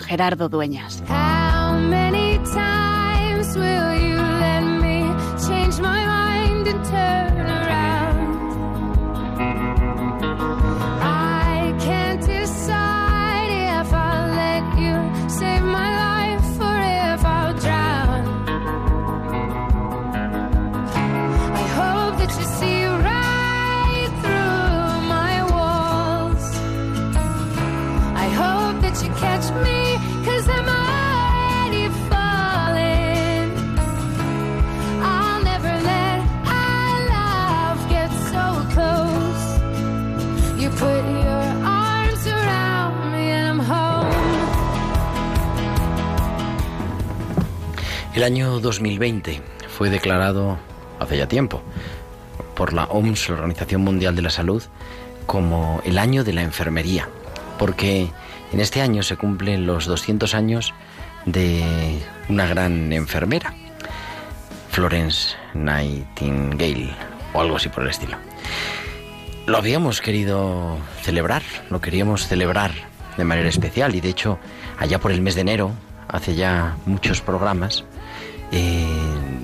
Gerardo Dueñas. El año 2020 fue declarado hace ya tiempo por la OMS, la Organización Mundial de la Salud, como el año de la enfermería, porque en este año se cumplen los 200 años de una gran enfermera, Florence Nightingale, o algo así por el estilo. Lo habíamos querido celebrar, lo queríamos celebrar de manera especial y de hecho allá por el mes de enero, hace ya muchos programas, eh,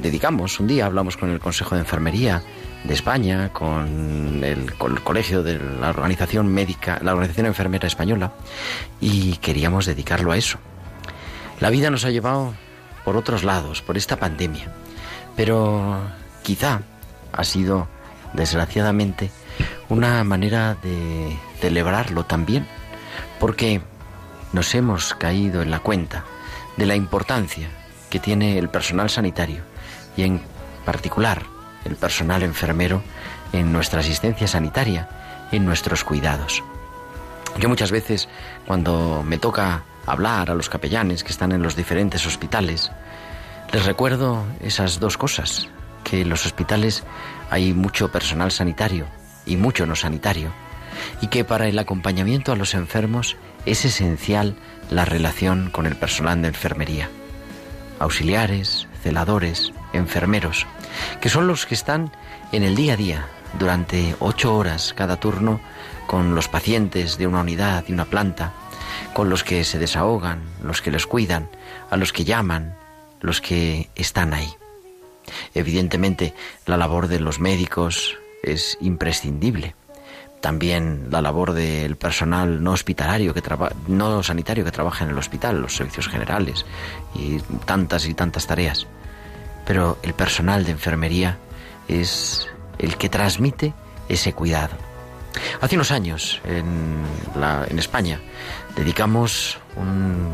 dedicamos un día, hablamos con el Consejo de Enfermería de España, con el, con el colegio de la organización médica, la organización enfermera española, y queríamos dedicarlo a eso. La vida nos ha llevado por otros lados, por esta pandemia, pero quizá ha sido, desgraciadamente, una manera de celebrarlo también, porque nos hemos caído en la cuenta de la importancia que tiene el personal sanitario y en particular el personal enfermero en nuestra asistencia sanitaria, en nuestros cuidados. Yo muchas veces cuando me toca hablar a los capellanes que están en los diferentes hospitales, les recuerdo esas dos cosas, que en los hospitales hay mucho personal sanitario y mucho no sanitario, y que para el acompañamiento a los enfermos es esencial la relación con el personal de enfermería. Auxiliares, celadores, enfermeros, que son los que están en el día a día, durante ocho horas cada turno, con los pacientes de una unidad, de una planta, con los que se desahogan, los que les cuidan, a los que llaman, los que están ahí. Evidentemente, la labor de los médicos es imprescindible. También la labor del personal no hospitalario que no sanitario que trabaja en el hospital, los servicios generales y tantas y tantas tareas. Pero el personal de enfermería es el que transmite ese cuidado. Hace unos años en, en España dedicamos un,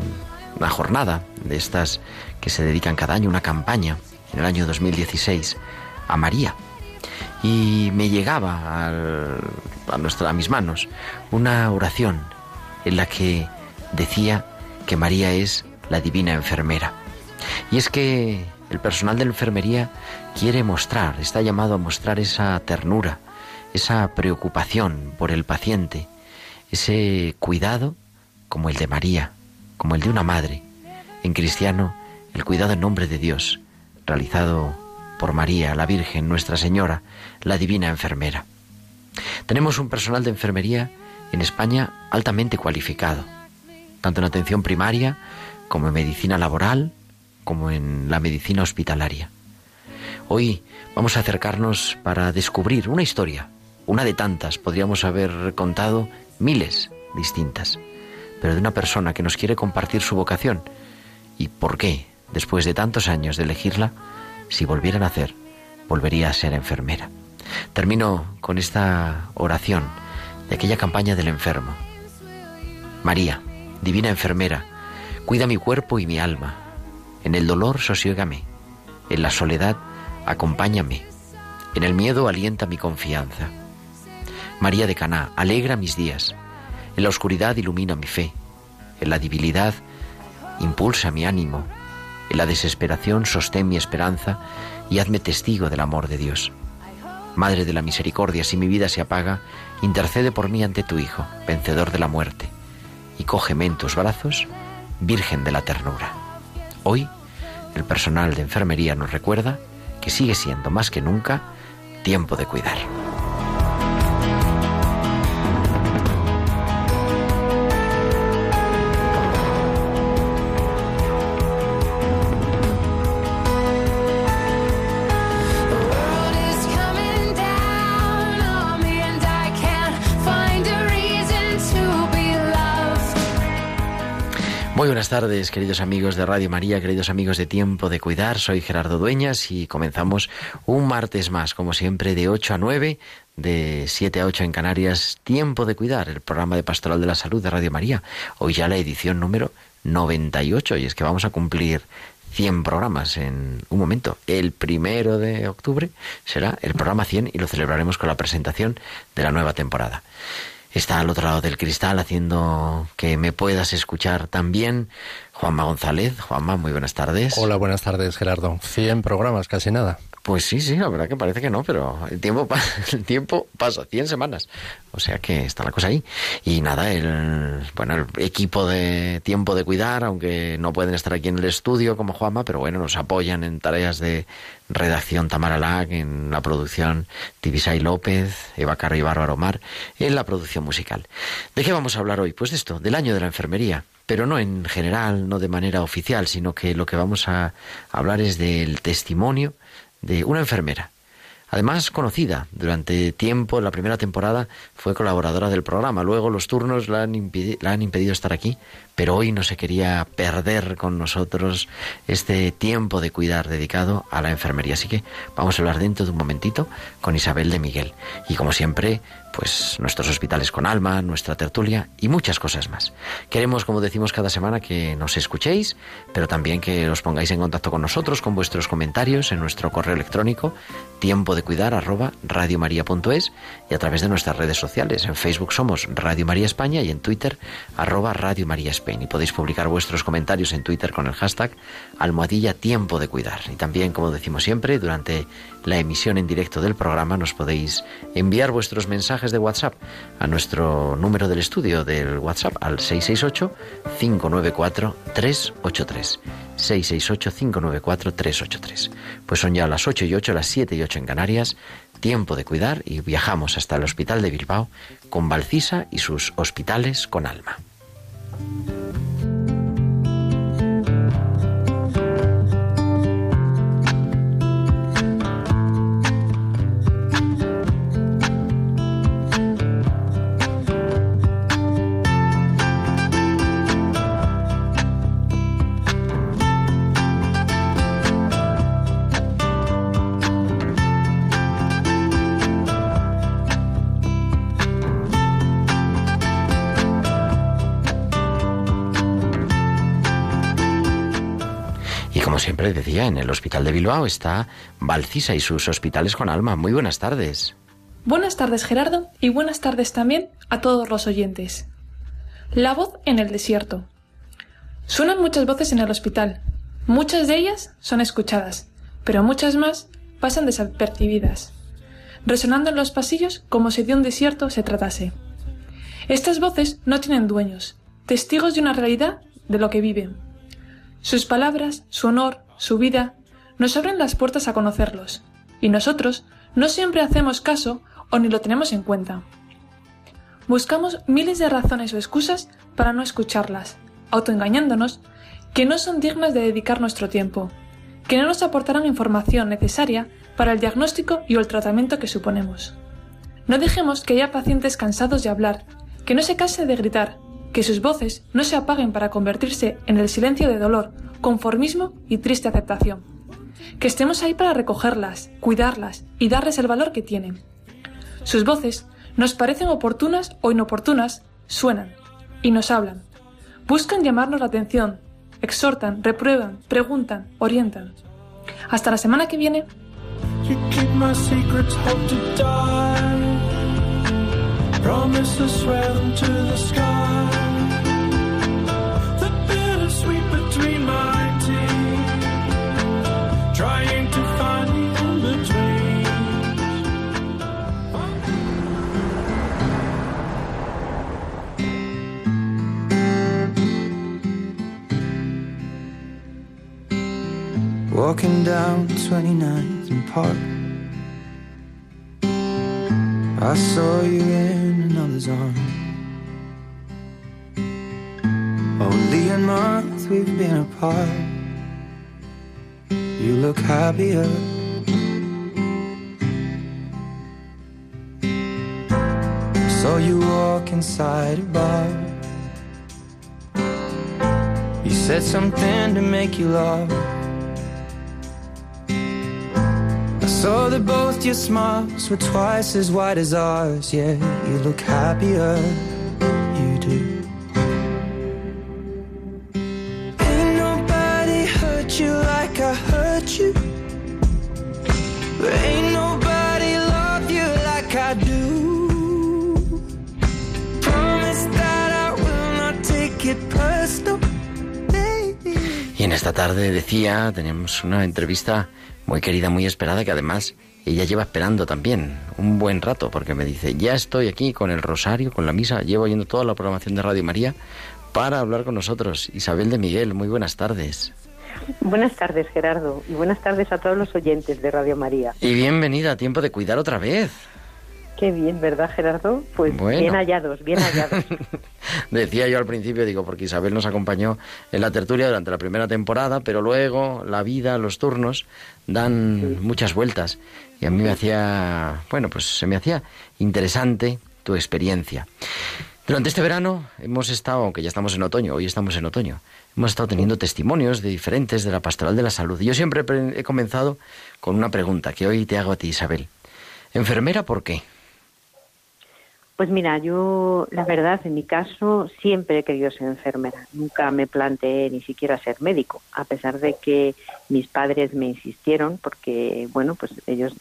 una jornada de estas que se dedican cada año, una campaña en el año 2016 a María. Y me llegaba al, a, mis manos una oración en la que decía que María es la divina enfermera. Y es que el personal de la enfermería quiere mostrar, está llamado a mostrar esa ternura, esa preocupación por el paciente, ese cuidado como el de María, como el de una madre. En cristiano, el cuidado en nombre de Dios, realizado por María, la Virgen, Nuestra Señora, la Divina Enfermera. Tenemos un personal de enfermería en España altamente cualificado, tanto en atención primaria como en medicina laboral, como en la medicina hospitalaria. Hoy vamos a acercarnos para descubrir una historia, una de tantas, podríamos haber contado miles distintas, pero de una persona que nos quiere compartir su vocación y por qué, después de tantos años de elegirla, si volviera a nacer, volvería a ser enfermera. Termino con esta oración de aquella campaña del enfermo. María, divina enfermera, cuida mi cuerpo y mi alma. En el dolor sosiégame, en la soledad acompáñame, en el miedo alienta mi confianza. María de Caná, alegra mis días, en la oscuridad ilumina mi fe, en la debilidad impulsa mi ánimo. En la desesperación sostén mi esperanza y hazme testigo del amor de Dios. Madre de la misericordia, si mi vida se apaga, intercede por mí ante tu Hijo, vencedor de la muerte, y cógeme en tus brazos, Virgen de la ternura. Hoy, el personal de enfermería nos recuerda que sigue siendo más que nunca tiempo de cuidar. Muy buenas tardes, queridos amigos de Radio María, queridos amigos de Tiempo de Cuidar. Soy Gerardo Dueñas y comenzamos un martes más, como siempre, de 8 a 9, de 7 a 8 en Canarias. Tiempo de Cuidar, el programa de Pastoral de la Salud de Radio María. Hoy ya la edición número 98 y es que vamos a cumplir 100 programas en un momento. El primero de octubre será el programa 100 y lo celebraremos con la presentación de la nueva temporada está al otro lado del cristal haciendo que me puedas escuchar también. Juanma González. Juanma, muy buenas tardes. Hola, buenas tardes, Gerardo. 100 programas, casi nada. Pues sí, sí, la verdad que parece que no, pero el tiempo, el tiempo pasa, 100 semanas. O sea que está la cosa ahí. Y nada, el, bueno, el equipo de tiempo de cuidar, aunque no pueden estar aquí en el estudio como Juanma, pero bueno, nos apoyan en tareas de redacción Tamara Lag, en la producción Tibisay López, Eva Carri y Bárbaro Mar, en la producción musical. ¿De qué vamos a hablar hoy? Pues de esto, del año de la enfermería pero no en general, no de manera oficial, sino que lo que vamos a hablar es del testimonio de una enfermera. Además, conocida durante tiempo, la primera temporada fue colaboradora del programa. Luego los turnos la han, la han impedido estar aquí, pero hoy no se quería perder con nosotros este tiempo de cuidar dedicado a la enfermería. Así que vamos a hablar dentro de un momentito con Isabel de Miguel. Y como siempre, pues nuestros hospitales con alma, nuestra tertulia y muchas cosas más. Queremos, como decimos cada semana, que nos escuchéis, pero también que os pongáis en contacto con nosotros con vuestros comentarios en nuestro correo electrónico tiempo de cuidar arroba radiomaria.es y a través de nuestras redes sociales. En Facebook somos Radio María España y en Twitter arroba Radio María Spain. Y podéis publicar vuestros comentarios en Twitter con el hashtag almohadilla tiempo de cuidar. Y también, como decimos siempre, durante la emisión en directo del programa nos podéis enviar vuestros mensajes de WhatsApp a nuestro número del estudio del WhatsApp al 668-594-383. 668-594-383. Pues son ya las 8 y 8, las 7 y 8 en Canarias, tiempo de cuidar y viajamos hasta el Hospital de Bilbao con Valcisa y sus hospitales con alma. Decía, en el Hospital de Bilbao está Valcisa y sus hospitales con alma. Muy buenas tardes. Buenas tardes, Gerardo, y buenas tardes también a todos los oyentes. La voz en el desierto. Suenan muchas voces en el hospital. Muchas de ellas son escuchadas, pero muchas más pasan desapercibidas, resonando en los pasillos como si de un desierto se tratase. Estas voces no tienen dueños, testigos de una realidad de lo que viven. Sus palabras, su honor, su vida, nos abren las puertas a conocerlos, y nosotros no siempre hacemos caso o ni lo tenemos en cuenta. Buscamos miles de razones o excusas para no escucharlas, autoengañándonos que no son dignas de dedicar nuestro tiempo, que no nos aportarán información necesaria para el diagnóstico y el tratamiento que suponemos. No dejemos que haya pacientes cansados de hablar, que no se canse de gritar, que sus voces no se apaguen para convertirse en el silencio de dolor, conformismo y triste aceptación. Que estemos ahí para recogerlas, cuidarlas y darles el valor que tienen. Sus voces nos parecen oportunas o inoportunas, suenan y nos hablan. Buscan llamarnos la atención, exhortan, reprueban, preguntan, orientan. Hasta la semana que viene. Walking down 29th and Park. I saw you in another's arms. Only a month we've been apart. You look happier. I saw you walk inside a bar. You said something to make you laugh. Saw that both your smiles were twice as wide as ours. Yeah, you look happier. You do. Ain't nobody hurt you like I hurt you. Ain't nobody love you like I do. Promise that I will not take it personal. Y en esta tarde decía, tenemos una entrevista muy querida, muy esperada, que además ella lleva esperando también un buen rato, porque me dice, ya estoy aquí con el rosario, con la misa, llevo oyendo toda la programación de Radio María para hablar con nosotros. Isabel de Miguel, muy buenas tardes. Buenas tardes, Gerardo, y buenas tardes a todos los oyentes de Radio María. Y bienvenida a Tiempo de Cuidar otra vez. Qué bien, ¿verdad, Gerardo? Pues Bueno. bien hallados, bien hallados. Decía yo al principio, digo, porque Isabel nos acompañó en la tertulia durante la primera temporada, pero luego la vida, los turnos, dan muchas vueltas. Y a mí me hacía, bueno, pues se me hacía interesante tu experiencia. Durante este verano hemos estado, aunque ya estamos en otoño, hoy estamos en otoño, hemos estado teniendo testimonios de diferentes de la pastoral de la salud. Y yo siempre he pre- he comenzado con una pregunta que hoy te hago a ti, Isabel. ¿Enfermera por qué? Pues mira, yo, la verdad, en mi caso, siempre he querido ser enfermera. Nunca me planteé ni siquiera ser médico, a pesar de que mis padres me insistieron, porque, bueno, pues ellos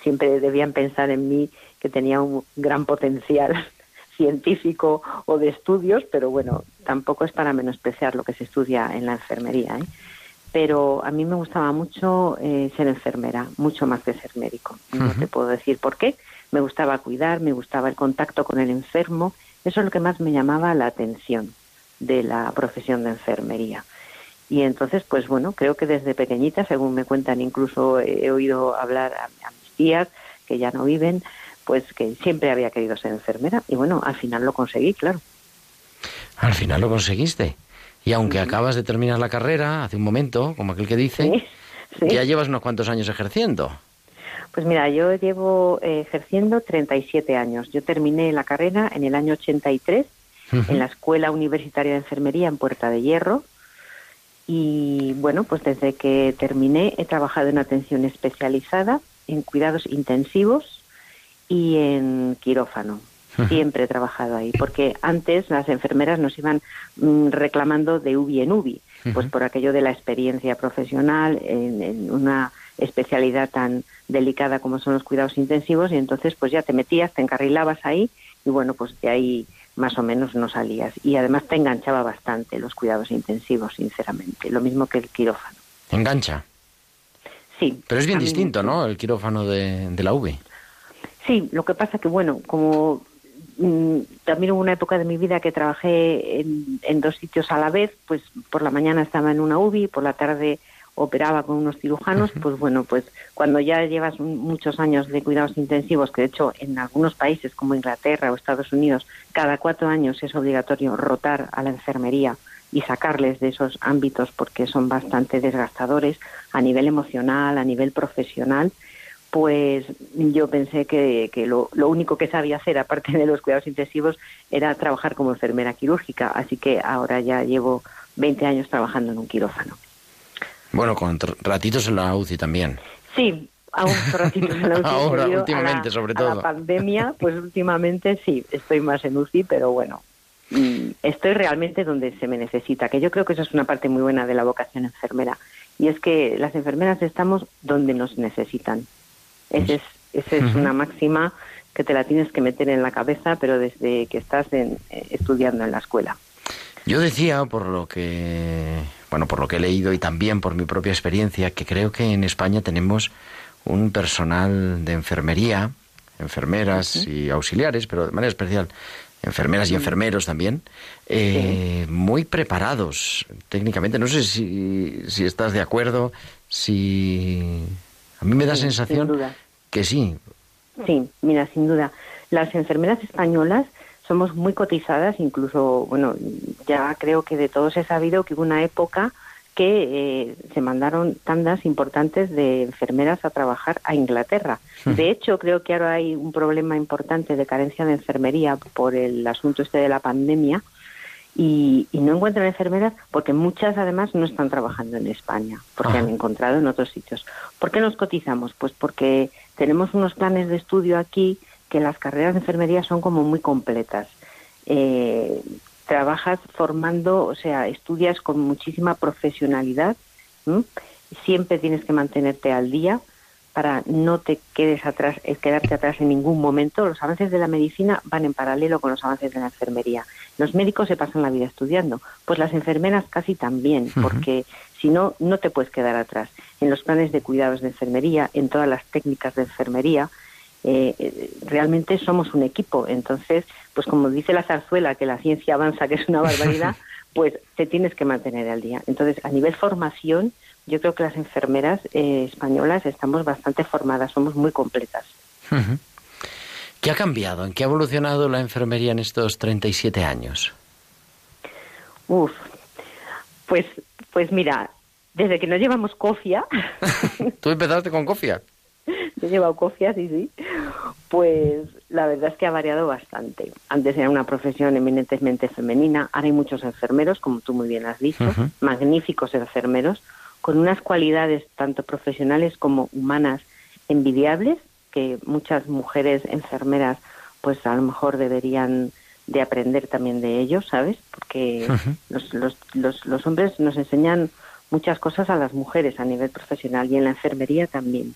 siempre debían pensar en mí que tenía un gran potencial científico o de estudios, pero bueno, tampoco es para menospreciar lo que se estudia en la enfermería. ¿eh? Pero a mí me gustaba mucho eh, ser enfermera, mucho más que ser médico. No te puedo decir por qué. Me gustaba cuidar, me gustaba el contacto con el enfermo. Eso es lo que más me llamaba la atención de la profesión de enfermería. Y entonces, pues bueno, creo que desde pequeñita, según me cuentan, incluso he oído hablar a, a mis tías que ya no viven, pues que siempre había querido ser enfermera. Y bueno, al final lo conseguí, claro. Al final lo conseguiste. Y aunque acabas de terminar la carrera hace un momento, como aquel que dice, Sí, sí. ya llevas unos cuantos años ejerciendo. Pues mira, yo llevo eh, ejerciendo 37 años. Yo terminé la carrera en el año 83 en la Escuela Universitaria de Enfermería en Puerta de Hierro. Y bueno, pues desde que terminé he trabajado en atención especializada, en cuidados intensivos y en quirófano. Siempre he trabajado ahí, porque antes las enfermeras nos iban mm, reclamando de UBI en UBI, pues por aquello de la experiencia profesional en, en una especialidad tan delicada como son los cuidados intensivos y entonces pues ya te metías, te encarrilabas ahí y bueno, pues de ahí más o menos no salías. Y además te enganchaba bastante los cuidados intensivos, sinceramente, lo mismo que el quirófano. Engancha. Sí. Pero es bien distinto. ¿no? El quirófano de, de la V. Sí, lo que pasa que, bueno, como mm, también hubo una época de mi vida que trabajé en, en dos sitios a la vez, pues por la mañana estaba en una UBI, por la tarde operaba con unos cirujanos, pues bueno, pues cuando ya llevas muchos años de cuidados intensivos, que de hecho en algunos países como Inglaterra o Estados Unidos, cada cuatro años es obligatorio rotar a la enfermería y sacarles de esos ámbitos porque son bastante desgastadores a nivel emocional, a nivel profesional, pues yo pensé que, que lo, lo único que sabía hacer, aparte de los cuidados intensivos, era trabajar como enfermera quirúrgica. Así que ahora ya llevo 20 años trabajando en un quirófano. Bueno, con ratitos en la UCI también. Sí, aún ratitos en la UCI. Ahora, a últimamente, la- sobre a la todo. pandemia, pues últimamente sí, estoy más en UCI, pero bueno, mm, estoy realmente donde se me necesita, que yo creo que eso es una parte muy buena de la vocación enfermera. Y es que las enfermeras estamos donde nos necesitan. Ese es, esa es una máxima que te la tienes que meter en la cabeza, pero desde que estás en- eh, estudiando en la escuela. Yo decía, por lo que, bueno, por lo que he leído y también por mi propia experiencia, que creo que en España tenemos un personal de enfermería, enfermeras y auxiliares, pero de manera especial enfermeras y enfermeros también, eh, muy preparados técnicamente. No sé si, si estás de acuerdo, Si a mí me da Sí, sin sensación duda. que sí. Sí, mira, sin duda. Las enfermeras españolas somos muy cotizadas, incluso, bueno, ya creo que de todos he sabido que hubo una época que eh, se mandaron tandas importantes de enfermeras a trabajar a Inglaterra. De hecho, creo que ahora hay un problema importante de carencia de enfermería por el asunto este de la pandemia y, y no encuentran enfermeras porque muchas además no están trabajando en España, porque han encontrado en otros sitios. ¿Por qué nos cotizamos? Pues porque tenemos unos planes de estudio aquí que las carreras de enfermería son como muy completas. Eh, trabajas formando, o sea, estudias con muchísima profesionalidad, ¿m? siempre tienes que mantenerte al día para no te quedes atrás, eh, quedarte atrás en ningún momento. Los avances de la medicina van en paralelo con los avances de la enfermería. Los médicos se pasan la vida estudiando, pues las enfermeras casi también, porque si no, no te puedes quedar atrás. En los planes de cuidados de enfermería, en todas las técnicas de enfermería, eh, eh, realmente somos un equipo. Entonces, pues como dice la zarzuela, que la ciencia avanza, que es una barbaridad, pues te tienes que mantener al día. Entonces, a nivel formación, yo creo que las enfermeras eh, españolas estamos bastante formadas, somos muy completas. ¿Qué ha cambiado? ¿En qué ha evolucionado la enfermería en estos 37 años? Uf, pues, pues mira, desde que no llevamos cofia, Tú empezaste con cofia. yo he llevado cofia, sí, sí, pues la verdad es que ha variado bastante. Antes era una profesión eminentemente femenina, ahora hay muchos enfermeros, como tú muy bien has dicho, magníficos enfermeros, con unas cualidades tanto profesionales como humanas envidiables, que muchas mujeres enfermeras pues a lo mejor deberían de aprender también de ellos, ¿sabes? Porque los, los, los, los hombres nos enseñan muchas cosas a las mujeres a nivel profesional y en la enfermería también.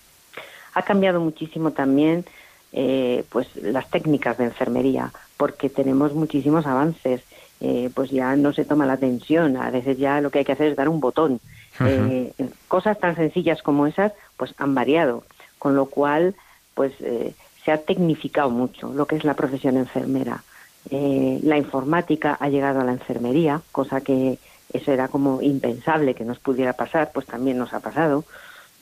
Ha cambiado muchísimo también eh, pues las técnicas de enfermería, porque tenemos muchísimos avances. Eh, pues ya no se toma la atención, a veces ya lo que hay que hacer es dar un botón. Eh, cosas tan sencillas como esas, pues han variado, con lo cual, pues eh, se ha tecnificado mucho lo que es la profesión enfermera. Eh, la informática ha llegado a la enfermería, cosa que eso era como impensable que nos pudiera pasar, pues también nos ha pasado.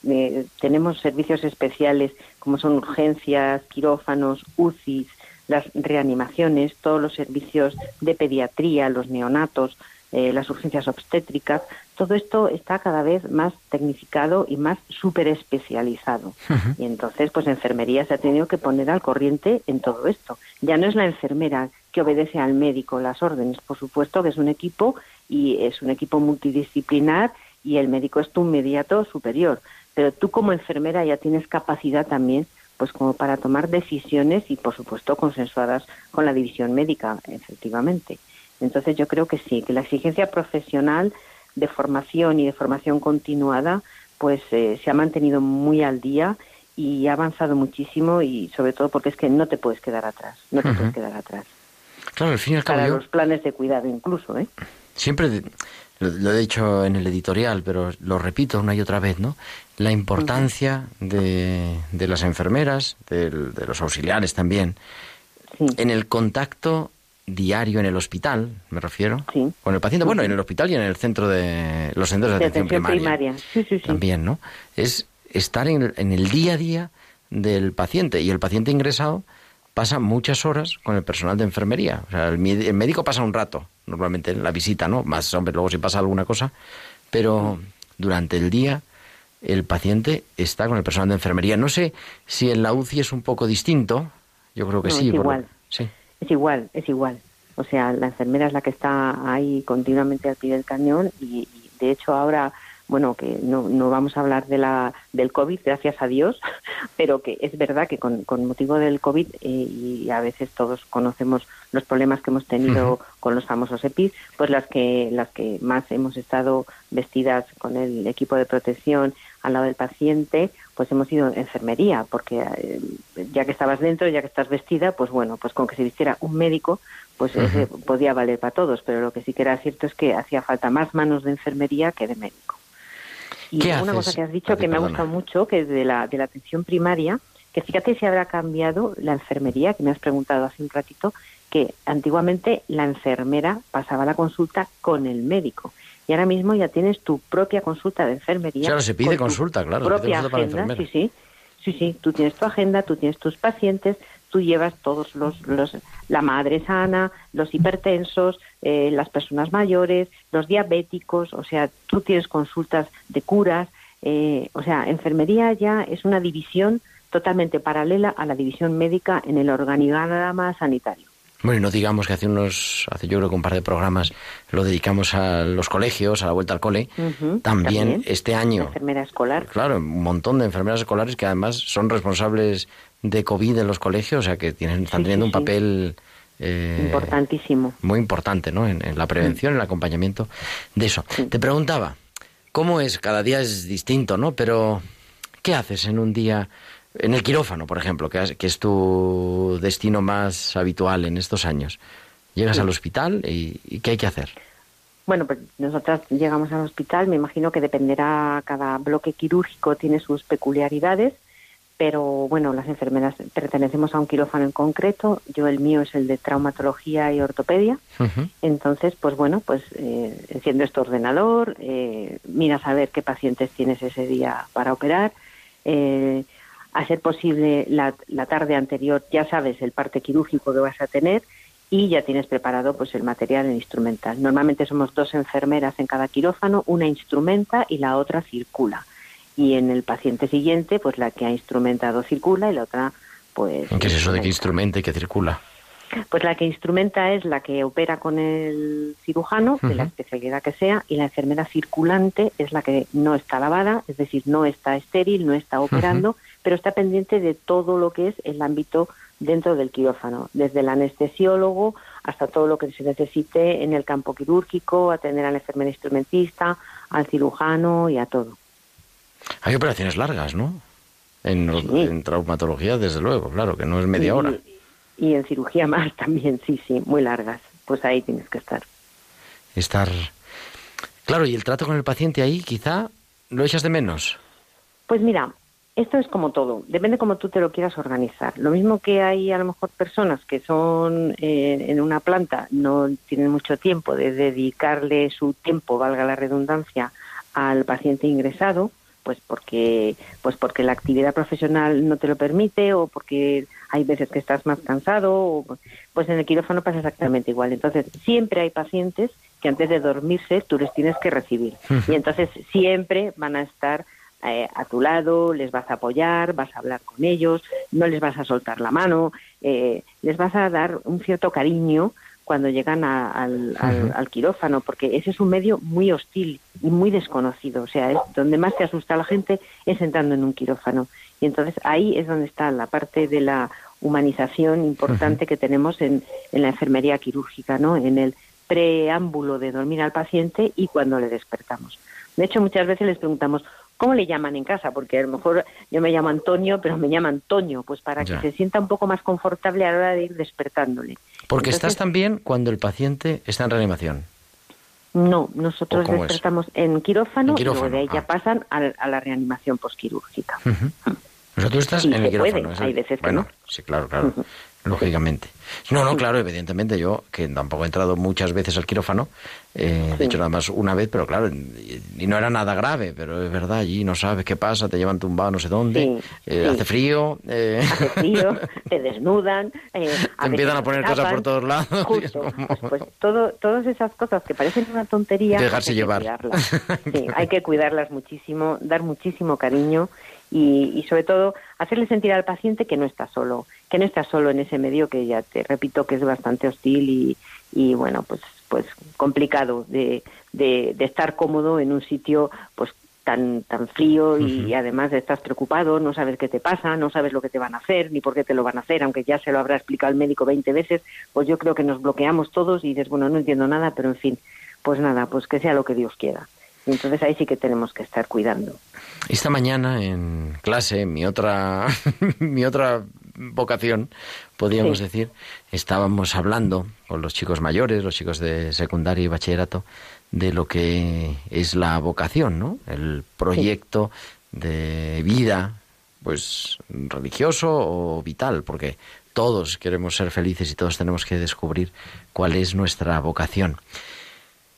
Eh, tenemos servicios especiales como son urgencias, quirófanos, UCIs, las reanimaciones, todos los servicios de pediatría, los neonatos, eh, las urgencias obstétricas, todo esto está cada vez más tecnificado y más súper especializado. Y entonces, pues enfermería se ha tenido que poner al corriente en todo esto. Ya no es la enfermera que obedece al médico las órdenes, por supuesto que es un equipo y es un equipo multidisciplinar y el médico es tu inmediato superior. Pero tú como enfermera ya tienes capacidad también pues como para tomar decisiones y por supuesto consensuadas con la división médica, efectivamente. Entonces yo creo que sí, que la exigencia profesional de formación y de formación continuada pues eh, se ha mantenido muy al día y ha avanzado muchísimo y sobre todo porque es que no te puedes quedar atrás, no te puedes quedar atrás. Claro, al fin y al cabo Para yo los planes de cuidado incluso, ¿eh? siempre de- lo, lo he dicho en el editorial, pero lo repito una y otra vez, ¿no? La importancia de, de las enfermeras, del- de los auxiliares también, Sí. en el contacto diario en el hospital, me refiero, Sí. con el paciente, bueno, en el hospital y en el centro de los centros de, De atención, atención primaria, primaria. Sí, sí, sí. también, ¿no? Es estar en el, en el día a día del paciente y el paciente ingresado pasa muchas horas con el personal de enfermería. O sea, el, el médico pasa un rato, normalmente en la visita, ¿no? Más, hombre, luego si pasa alguna cosa, pero durante el día el paciente está con el personal de enfermería. No sé si en la UCI es un poco distinto, yo creo que No, sí. es igual. sí. Es igual, es igual. O sea, la enfermera es la que está ahí continuamente al pie del cañón y, y, de hecho ahora, bueno, que no, no vamos a hablar de la, del COVID, gracias a Dios, pero que es verdad que con, con motivo del COVID eh, y a veces todos conocemos los problemas que hemos tenido con los famosos EPIs, pues las que, las que más hemos estado vestidas con el equipo de protección al lado del paciente, pues hemos ido enfermería, porque eh, ya que estabas dentro, ya que estás vestida, pues bueno, pues con que se vistiera un médico, pues ese podía valer para todos, pero lo que sí que era cierto es que hacía falta más manos de enfermería que de médico. Y ¿Qué una haces, cosa que has dicho que me ha gustado mucho, que es de la, de la atención primaria, que fíjate si habrá cambiado la enfermería, que me has preguntado hace un ratito, que antiguamente la enfermera pasaba la consulta con el médico. y ahora mismo ya tienes tu propia consulta de enfermería. Claro, se pide con consulta, claro, Propia consulta para agenda, enfermera. sí, sí. Sí, sí, tú tienes tu agenda, tú tienes tus pacientes, tú llevas todos los, los la madre sana, los hipertensos, eh, las personas mayores, los diabéticos, o sea, tú tienes consultas de curas, eh, o sea, enfermería ya es una división totalmente paralela a la división médica en el organigrama sanitario. Bueno, y no digamos que hace unos, hace yo creo que un par de programas lo dedicamos a los colegios, a la vuelta al cole. También, este La año, enfermera escolar. claro, un montón de enfermeras escolares que además son responsables de COVID en los colegios, o sea que tienen, están teniendo sí, un papel eh, Importantísimo. muy importante, ¿no? En, en la prevención, en el acompañamiento de eso. Te preguntaba, ¿cómo es? Cada día es distinto, ¿no? Pero, ¿qué haces en un día? En el quirófano, por ejemplo, que, has- que es tu destino más habitual en estos años. Llegas al hospital y, y ¿qué hay que hacer? Bueno, pues nosotras llegamos al hospital, me imagino que dependerá, cada bloque quirúrgico tiene sus peculiaridades, pero bueno, las enfermeras pertenecemos a un quirófano en concreto, yo el mío es el de traumatología y ortopedia, entonces pues bueno, pues eh, enciendes tu ordenador, eh, miras a ver qué pacientes tienes ese día para operar, eh, a ser posible la, la tarde anterior ya sabes el parte quirúrgico que vas a tener y ya tienes preparado pues el material el instrumental. Normalmente somos dos enfermeras en cada quirófano, una instrumenta y la otra circula. Y en el paciente siguiente, pues la que ha instrumentado circula y la otra pues ¿Qué es eso de instrumenta. que instrumento y que circula? Pues la que instrumenta es la que opera con el cirujano, de la especialidad que sea, y la enfermera circulante es la que no está lavada, es decir, no está estéril, no está operando, pero está pendiente de todo lo que es el ámbito dentro del quirófano, desde el anestesiólogo hasta todo lo que se necesite en el campo quirúrgico, atender a la enfermera instrumentista, al cirujano y a todo. Hay operaciones largas, ¿no? En, Sí. en traumatología, desde luego, claro, que no es media Y- hora. Y en cirugía más también, sí, sí, muy largas. Pues ahí tienes que estar. Estar... Claro, y el trato con el paciente ahí quizá lo echas de menos. Pues mira, esto es como todo, depende cómo tú te lo quieras organizar. Lo mismo que hay a lo mejor personas que son eh, en una planta, no tienen mucho tiempo de dedicarle su tiempo, valga la redundancia, al paciente ingresado, pues porque, pues porque la actividad profesional no te lo permite o porque hay veces que estás más cansado, o, pues en el quirófano pasa exactamente igual. Entonces, siempre hay pacientes que antes de dormirse tú les tienes que recibir. Y entonces siempre van a estar eh, a tu lado, les vas a apoyar, vas a hablar con ellos, no les vas a soltar la mano, eh, les vas a dar un cierto cariño cuando llegan a- al, al- al quirófano, porque ese es un medio muy hostil y muy desconocido. O sea, es donde más te asusta a la gente es entrando en un quirófano. Y entonces ahí es donde está la parte de la humanización importante que tenemos en, en la enfermería quirúrgica, ¿no? En el preámbulo de dormir al paciente y cuando le despertamos. De hecho, muchas veces les preguntamos, ¿cómo le llaman en casa? Porque a lo mejor yo me llamo Antonio, pero me llaman Toño, pues para Ya. que se sienta un poco más confortable a la hora de ir despertándole. Porque Entonces, estás también cuando el paciente está en reanimación. No, nosotros ¿O es? despertamos en quirófano, En y luego de ahí ya ah. pasan a, a la reanimación posquirúrgica. Nosotros estás Sí, en el quirófano. puede, hay veces que bueno, no. sí, claro, claro. Lógicamente. No, no, claro, evidentemente yo, que tampoco he entrado muchas veces al quirófano, eh, de hecho nada más una vez, pero claro, y, no era nada grave, pero es verdad, allí no sabes qué pasa, te llevan tumbado no sé dónde, Sí, eh, sí. hace frío, eh, Hace frío, te desnudan, eh, Te empiezan a poner cosas por todos lados, Justo, como- pues, pues todo, todas esas cosas que parecen una tontería, Dejarse hay que llevar. cuidarlas. Sí, hay que cuidarlas muchísimo, dar muchísimo cariño y, y sobre todo hacerle sentir al paciente que no está solo, que no está solo en ese medio que ya te repito que es bastante hostil y, y bueno, pues pues complicado de, de, de estar cómodo en un sitio pues tan tan frío y además estás preocupado, no sabes qué te pasa, no sabes lo que te van a hacer ni por qué te lo van a hacer, aunque ya se lo habrá explicado el médico 20 veces, pues yo creo que nos bloqueamos todos y dices, bueno, no entiendo nada, pero en fin, pues nada, pues que sea lo que Dios quiera. Y entonces ahí sí que tenemos que estar cuidando. Esta mañana en clase, mi otra, mi otra vocación, podríamos Sí. decir, estábamos hablando con los chicos mayores, los chicos de secundaria y bachillerato, de lo que es la vocación, ¿no? El proyecto de vida, pues religioso o vital, porque todos queremos ser felices y todos tenemos que descubrir cuál es nuestra vocación.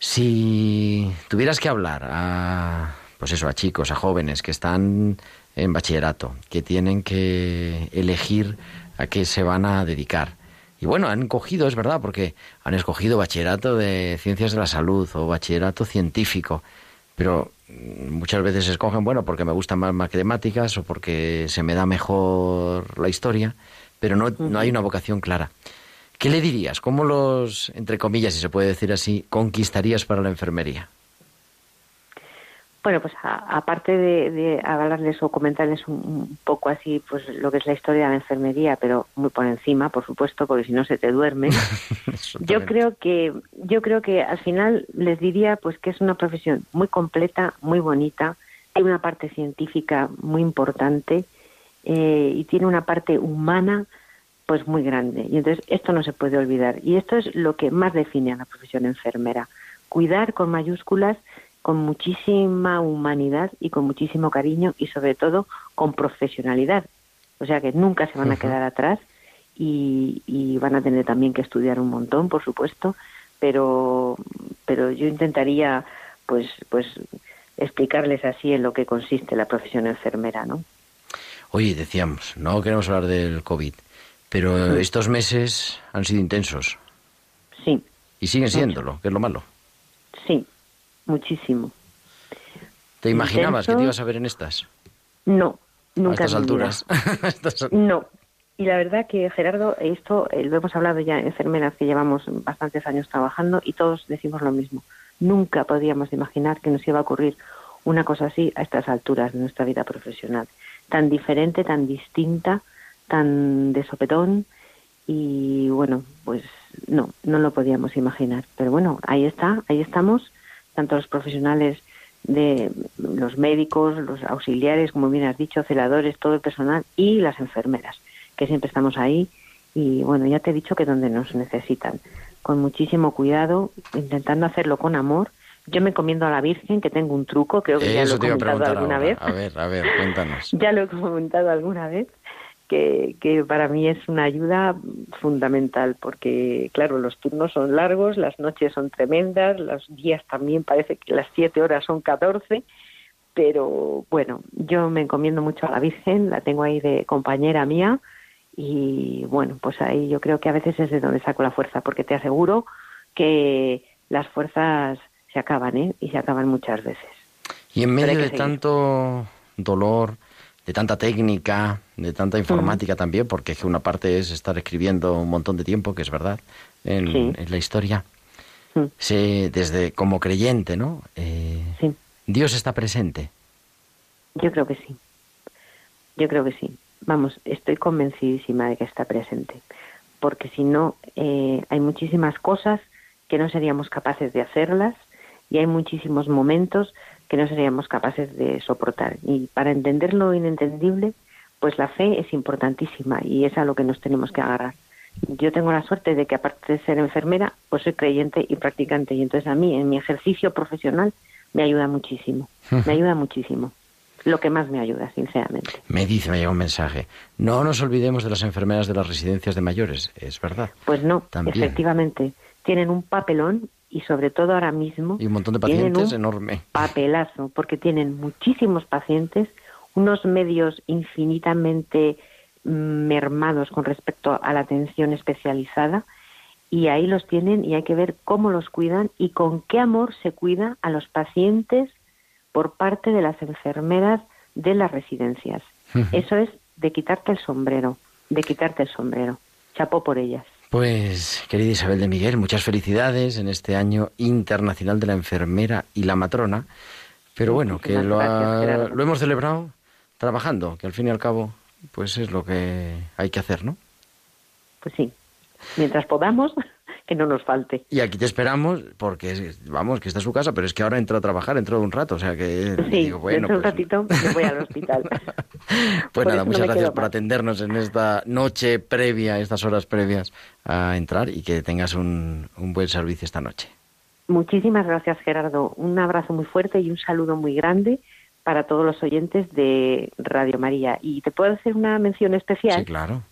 Si tuvieras que hablar a, pues eso, a chicos, a jóvenes que están en bachillerato, que tienen que elegir a qué se van a dedicar. Y bueno, han cogido, es verdad, porque han escogido bachillerato de ciencias de la salud o bachillerato científico, pero muchas veces escogen, bueno, porque me gustan más matemáticas o porque se me da mejor la historia, pero no, no hay una vocación clara. ¿Qué le dirías? ¿Cómo los, entre comillas, si se puede decir así, conquistarías para la enfermería? Bueno, pues aparte de, hablarles o comentarles un, poco así, pues lo que es la historia de la enfermería, pero muy por encima, por supuesto, porque si no se te duerme. yo creo que, yo creo que al final les diría, pues que es una profesión muy completa, muy bonita, hay una parte científica muy importante eh, y tiene una parte humana, pues muy grande. Y entonces esto no se puede olvidar. Y esto es lo que más define a la profesión enfermera. Cuidar con mayúsculas con muchísima humanidad y con muchísimo cariño y sobre todo con profesionalidad. O sea que nunca se van a quedar atrás y, van a tener también que estudiar un montón, por supuesto, pero, pero yo intentaría pues, pues explicarles así en lo que consiste la profesión enfermera, ¿no? Oye, decíamos, no queremos hablar del COVID, pero estos meses han sido intensos. Sí. Y siguen siéndolo, que es lo malo. Sí, muchísimo. ¿Te imaginabas que te ibas a ver en estas? No, nunca. A estas alturas. no. Y la verdad que, Gerardo, esto eh, lo hemos hablado ya enfermeras que llevamos bastantes años trabajando y todos decimos lo mismo. Nunca podíamos imaginar que nos iba a ocurrir una cosa así a estas alturas de nuestra vida profesional. Tan diferente, tan distinta, tan de sopetón y bueno, pues no, no lo podíamos imaginar. Pero bueno, ahí está, ahí estamos tanto los profesionales de los médicos, los auxiliares, como bien has dicho, celadores, todo el personal y las enfermeras, que siempre estamos ahí y bueno, ya te he dicho que donde nos necesitan, con muchísimo cuidado, intentando hacerlo con amor. Yo me encomiendo a la Virgen, que tengo un truco, creo que ya lo he comentado alguna vez. A ver, a ver, cuéntanos. ya lo he comentado alguna vez que, para mí es una ayuda fundamental porque, claro, los turnos son largos, las noches son tremendas, los días también parece que las siete horas son catorce, pero bueno, yo me encomiendo mucho a la Virgen, la tengo ahí de compañera mía y bueno, pues ahí yo creo que a veces es de donde saco la fuerza porque te aseguro que las fuerzas se acaban, ¿eh? Y se acaban muchas veces. Y en medio de tanto dolor, de tanta técnica, de tanta informática también, porque una parte es estar escribiendo un montón de tiempo, que es verdad, en, la historia. desde como creyente, ¿no? Eh, Dios está presente. Yo creo que sí. Yo creo que sí. Vamos, estoy convencidísima de que está presente. Porque si no, eh, hay muchísimas cosas que no seríamos capaces de hacerlas y hay muchísimos momentos que no seríamos capaces de soportar. Y para entender lo inentendible, pues la fe es importantísima y es a lo que nos tenemos que agarrar. Yo tengo la suerte de que aparte de ser enfermera, pues soy creyente y practicante y entonces a mí en mi ejercicio profesional me ayuda muchísimo, me ayuda muchísimo. Lo que más me ayuda, sinceramente. Me dice, me llega un mensaje. No nos olvidemos de las enfermeras de las residencias de mayores, es verdad. Pues no, efectivamente. Tienen un papelón y sobre todo ahora mismo y un montón de pacientes enorme papelazo porque tienen muchísimos pacientes unos medios infinitamente mermados con respecto a la atención especializada y ahí los tienen y hay que ver cómo los cuidan y con qué amor se cuida a los pacientes por parte de las enfermeras de las residencias. Eso es de quitarte el sombrero, de quitarte el sombrero. Chapó por ellas. Pues, querida Isabel de Miguel, muchas felicidades en este año internacional de la enfermera y la matrona. Pero bueno, que lo, lo hemos celebrado trabajando, que al fin y al cabo, pues es lo que hay que hacer, ¿no? Pues sí, mientras podamos, que no nos falte. Y aquí te esperamos, porque vamos, que está su casa, pero es que ahora entro a trabajar, entro de un rato, o sea que sí, digo, bueno. un pues ratito me voy al hospital. pues nada, muchas gracias por atendernos en esta noche previa, estas horas previas a entrar y que tengas un, un buen servicio esta noche. Muchísimas gracias, Gerardo. Un abrazo muy fuerte y un saludo muy grande para todos los oyentes de Radio María. ¿Y te puedo hacer una mención especial? Sí, claro.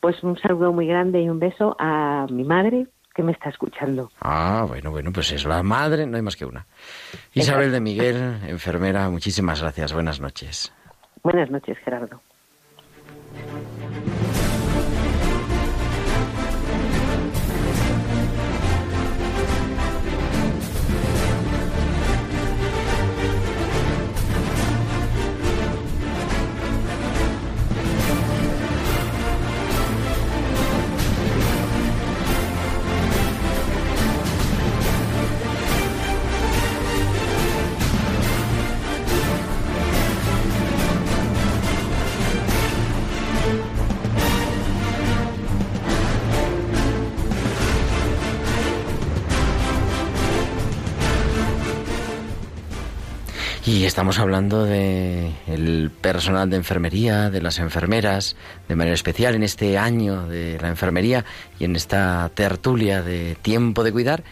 Pues un saludo muy grande y un beso a mi madre, que me está escuchando. Ah, bueno, bueno, pues es la madre, no hay más que una. Isabel de Miguel, enfermera, muchísimas gracias. Buenas noches. Buenas noches, Gerardo. Estamos hablando de el personal de enfermería, de las enfermeras, de manera especial en este año de la enfermería y en esta tertulia de tiempo de cuidar.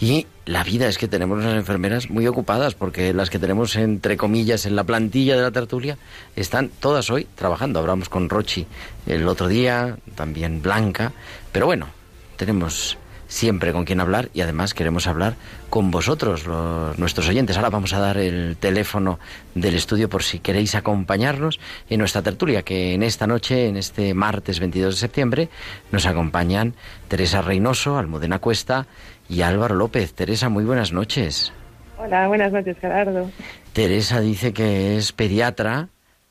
Y la vida es que tenemos unas enfermeras muy ocupadas porque las que tenemos entre comillas en la plantilla de la tertulia están todas hoy trabajando. Hablamos con Rochi el otro día, también Blanca, pero bueno, tenemos siempre con quien hablar y además queremos hablar con vosotros, los, nuestros oyentes. Ahora vamos a dar el teléfono del estudio por si queréis acompañarnos en nuestra tertulia, que en esta noche, en este martes 22 de septiembre, nos acompañan Teresa Reynoso, Almudena Cuesta y Álvaro López. Teresa, muy buenas noches. Hola, buenas noches, Gerardo. Teresa dice que es pediatra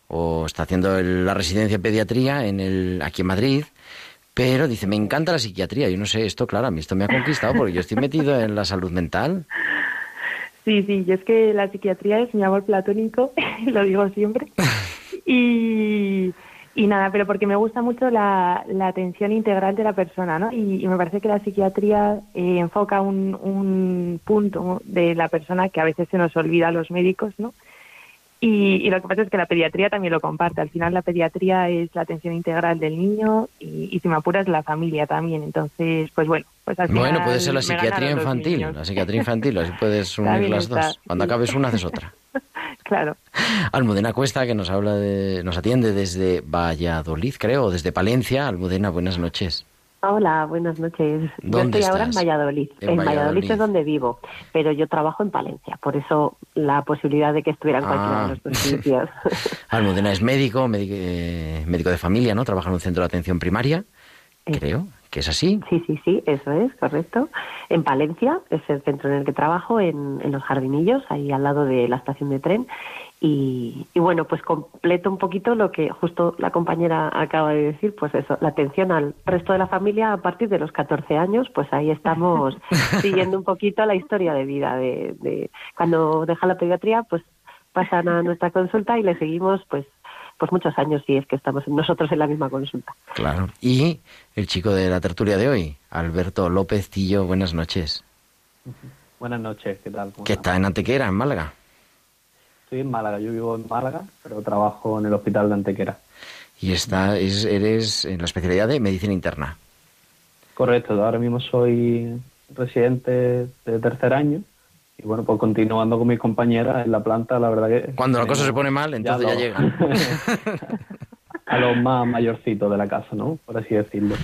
o está haciendo la residencia en pediatría en el, aquí en Madrid pero dice, me encanta la psiquiatría. Yo no sé, esto, claro, a mí esto me ha conquistado porque yo estoy metido en la salud mental. Sí, sí, y es que la psiquiatría es mi amor platónico, lo digo siempre. Y, y nada, pero porque me gusta mucho la, la atención integral de la persona, ¿no? Y, y me parece que la psiquiatría eh, enfoca un, un punto de la persona que a veces se nos olvida a los médicos, ¿no? Y, y lo que pasa es que la pediatría también lo comparte. Al final la pediatría es la atención integral del niño y, y si me apuras la familia también. Entonces, pues bueno, pues al Bueno, puede ser la psiquiatría infantil, niños. la psiquiatría infantil, así puedes unir También las está, dos. Cuando acabes una, haces otra. Claro. Almudena Cuesta, que nos habla de, nos atiende desde Valladolid, creo, o desde Palencia. Almudena, buenas noches. Hola, buenas noches. Yo ¿Dónde estoy ahora en? Valladolid. En En, Valladolid. Valladolid. es donde vivo, pero yo trabajo en Palencia, por eso la posibilidad de que estuviera en cualquiera Ah. de los dos sitios. Almudena es médico, médico, eh, médico de familia, ¿no? Trabaja en un centro de atención primaria, creo, que es así. Sí, sí, sí, eso es, correcto. En Palencia es el centro en el que trabajo, en, en Los Jardinillos, ahí al lado de la estación de tren. Y, y bueno, pues completo un poquito lo que justo la compañera acaba de decir, pues eso, la atención al resto de la familia a partir de los 14 años, pues ahí estamos siguiendo un poquito la historia de vida de, de cuando deja la pediatría, pues pasan a nuestra consulta y le seguimos pues pues muchos años si es que estamos nosotros en la misma consulta. Claro. Y el chico de la tertulia de hoy, Alberto López Tillo, buenas noches. Buenas noches, ¿qué tal? ¿Cómo Que está en Antequera, en Málaga. Estoy en Málaga, yo vivo en Málaga, pero trabajo en el hospital de Antequera. Y está, es, eres en la especialidad de medicina interna. Correcto, ahora mismo soy residente de tercer año y bueno, pues continuando con mis compañeras en la planta, la verdad que... Cuando la cosa se pone mal, entonces ya, llegan. a los más mayorcitos de la casa, ¿no? Por así decirlo.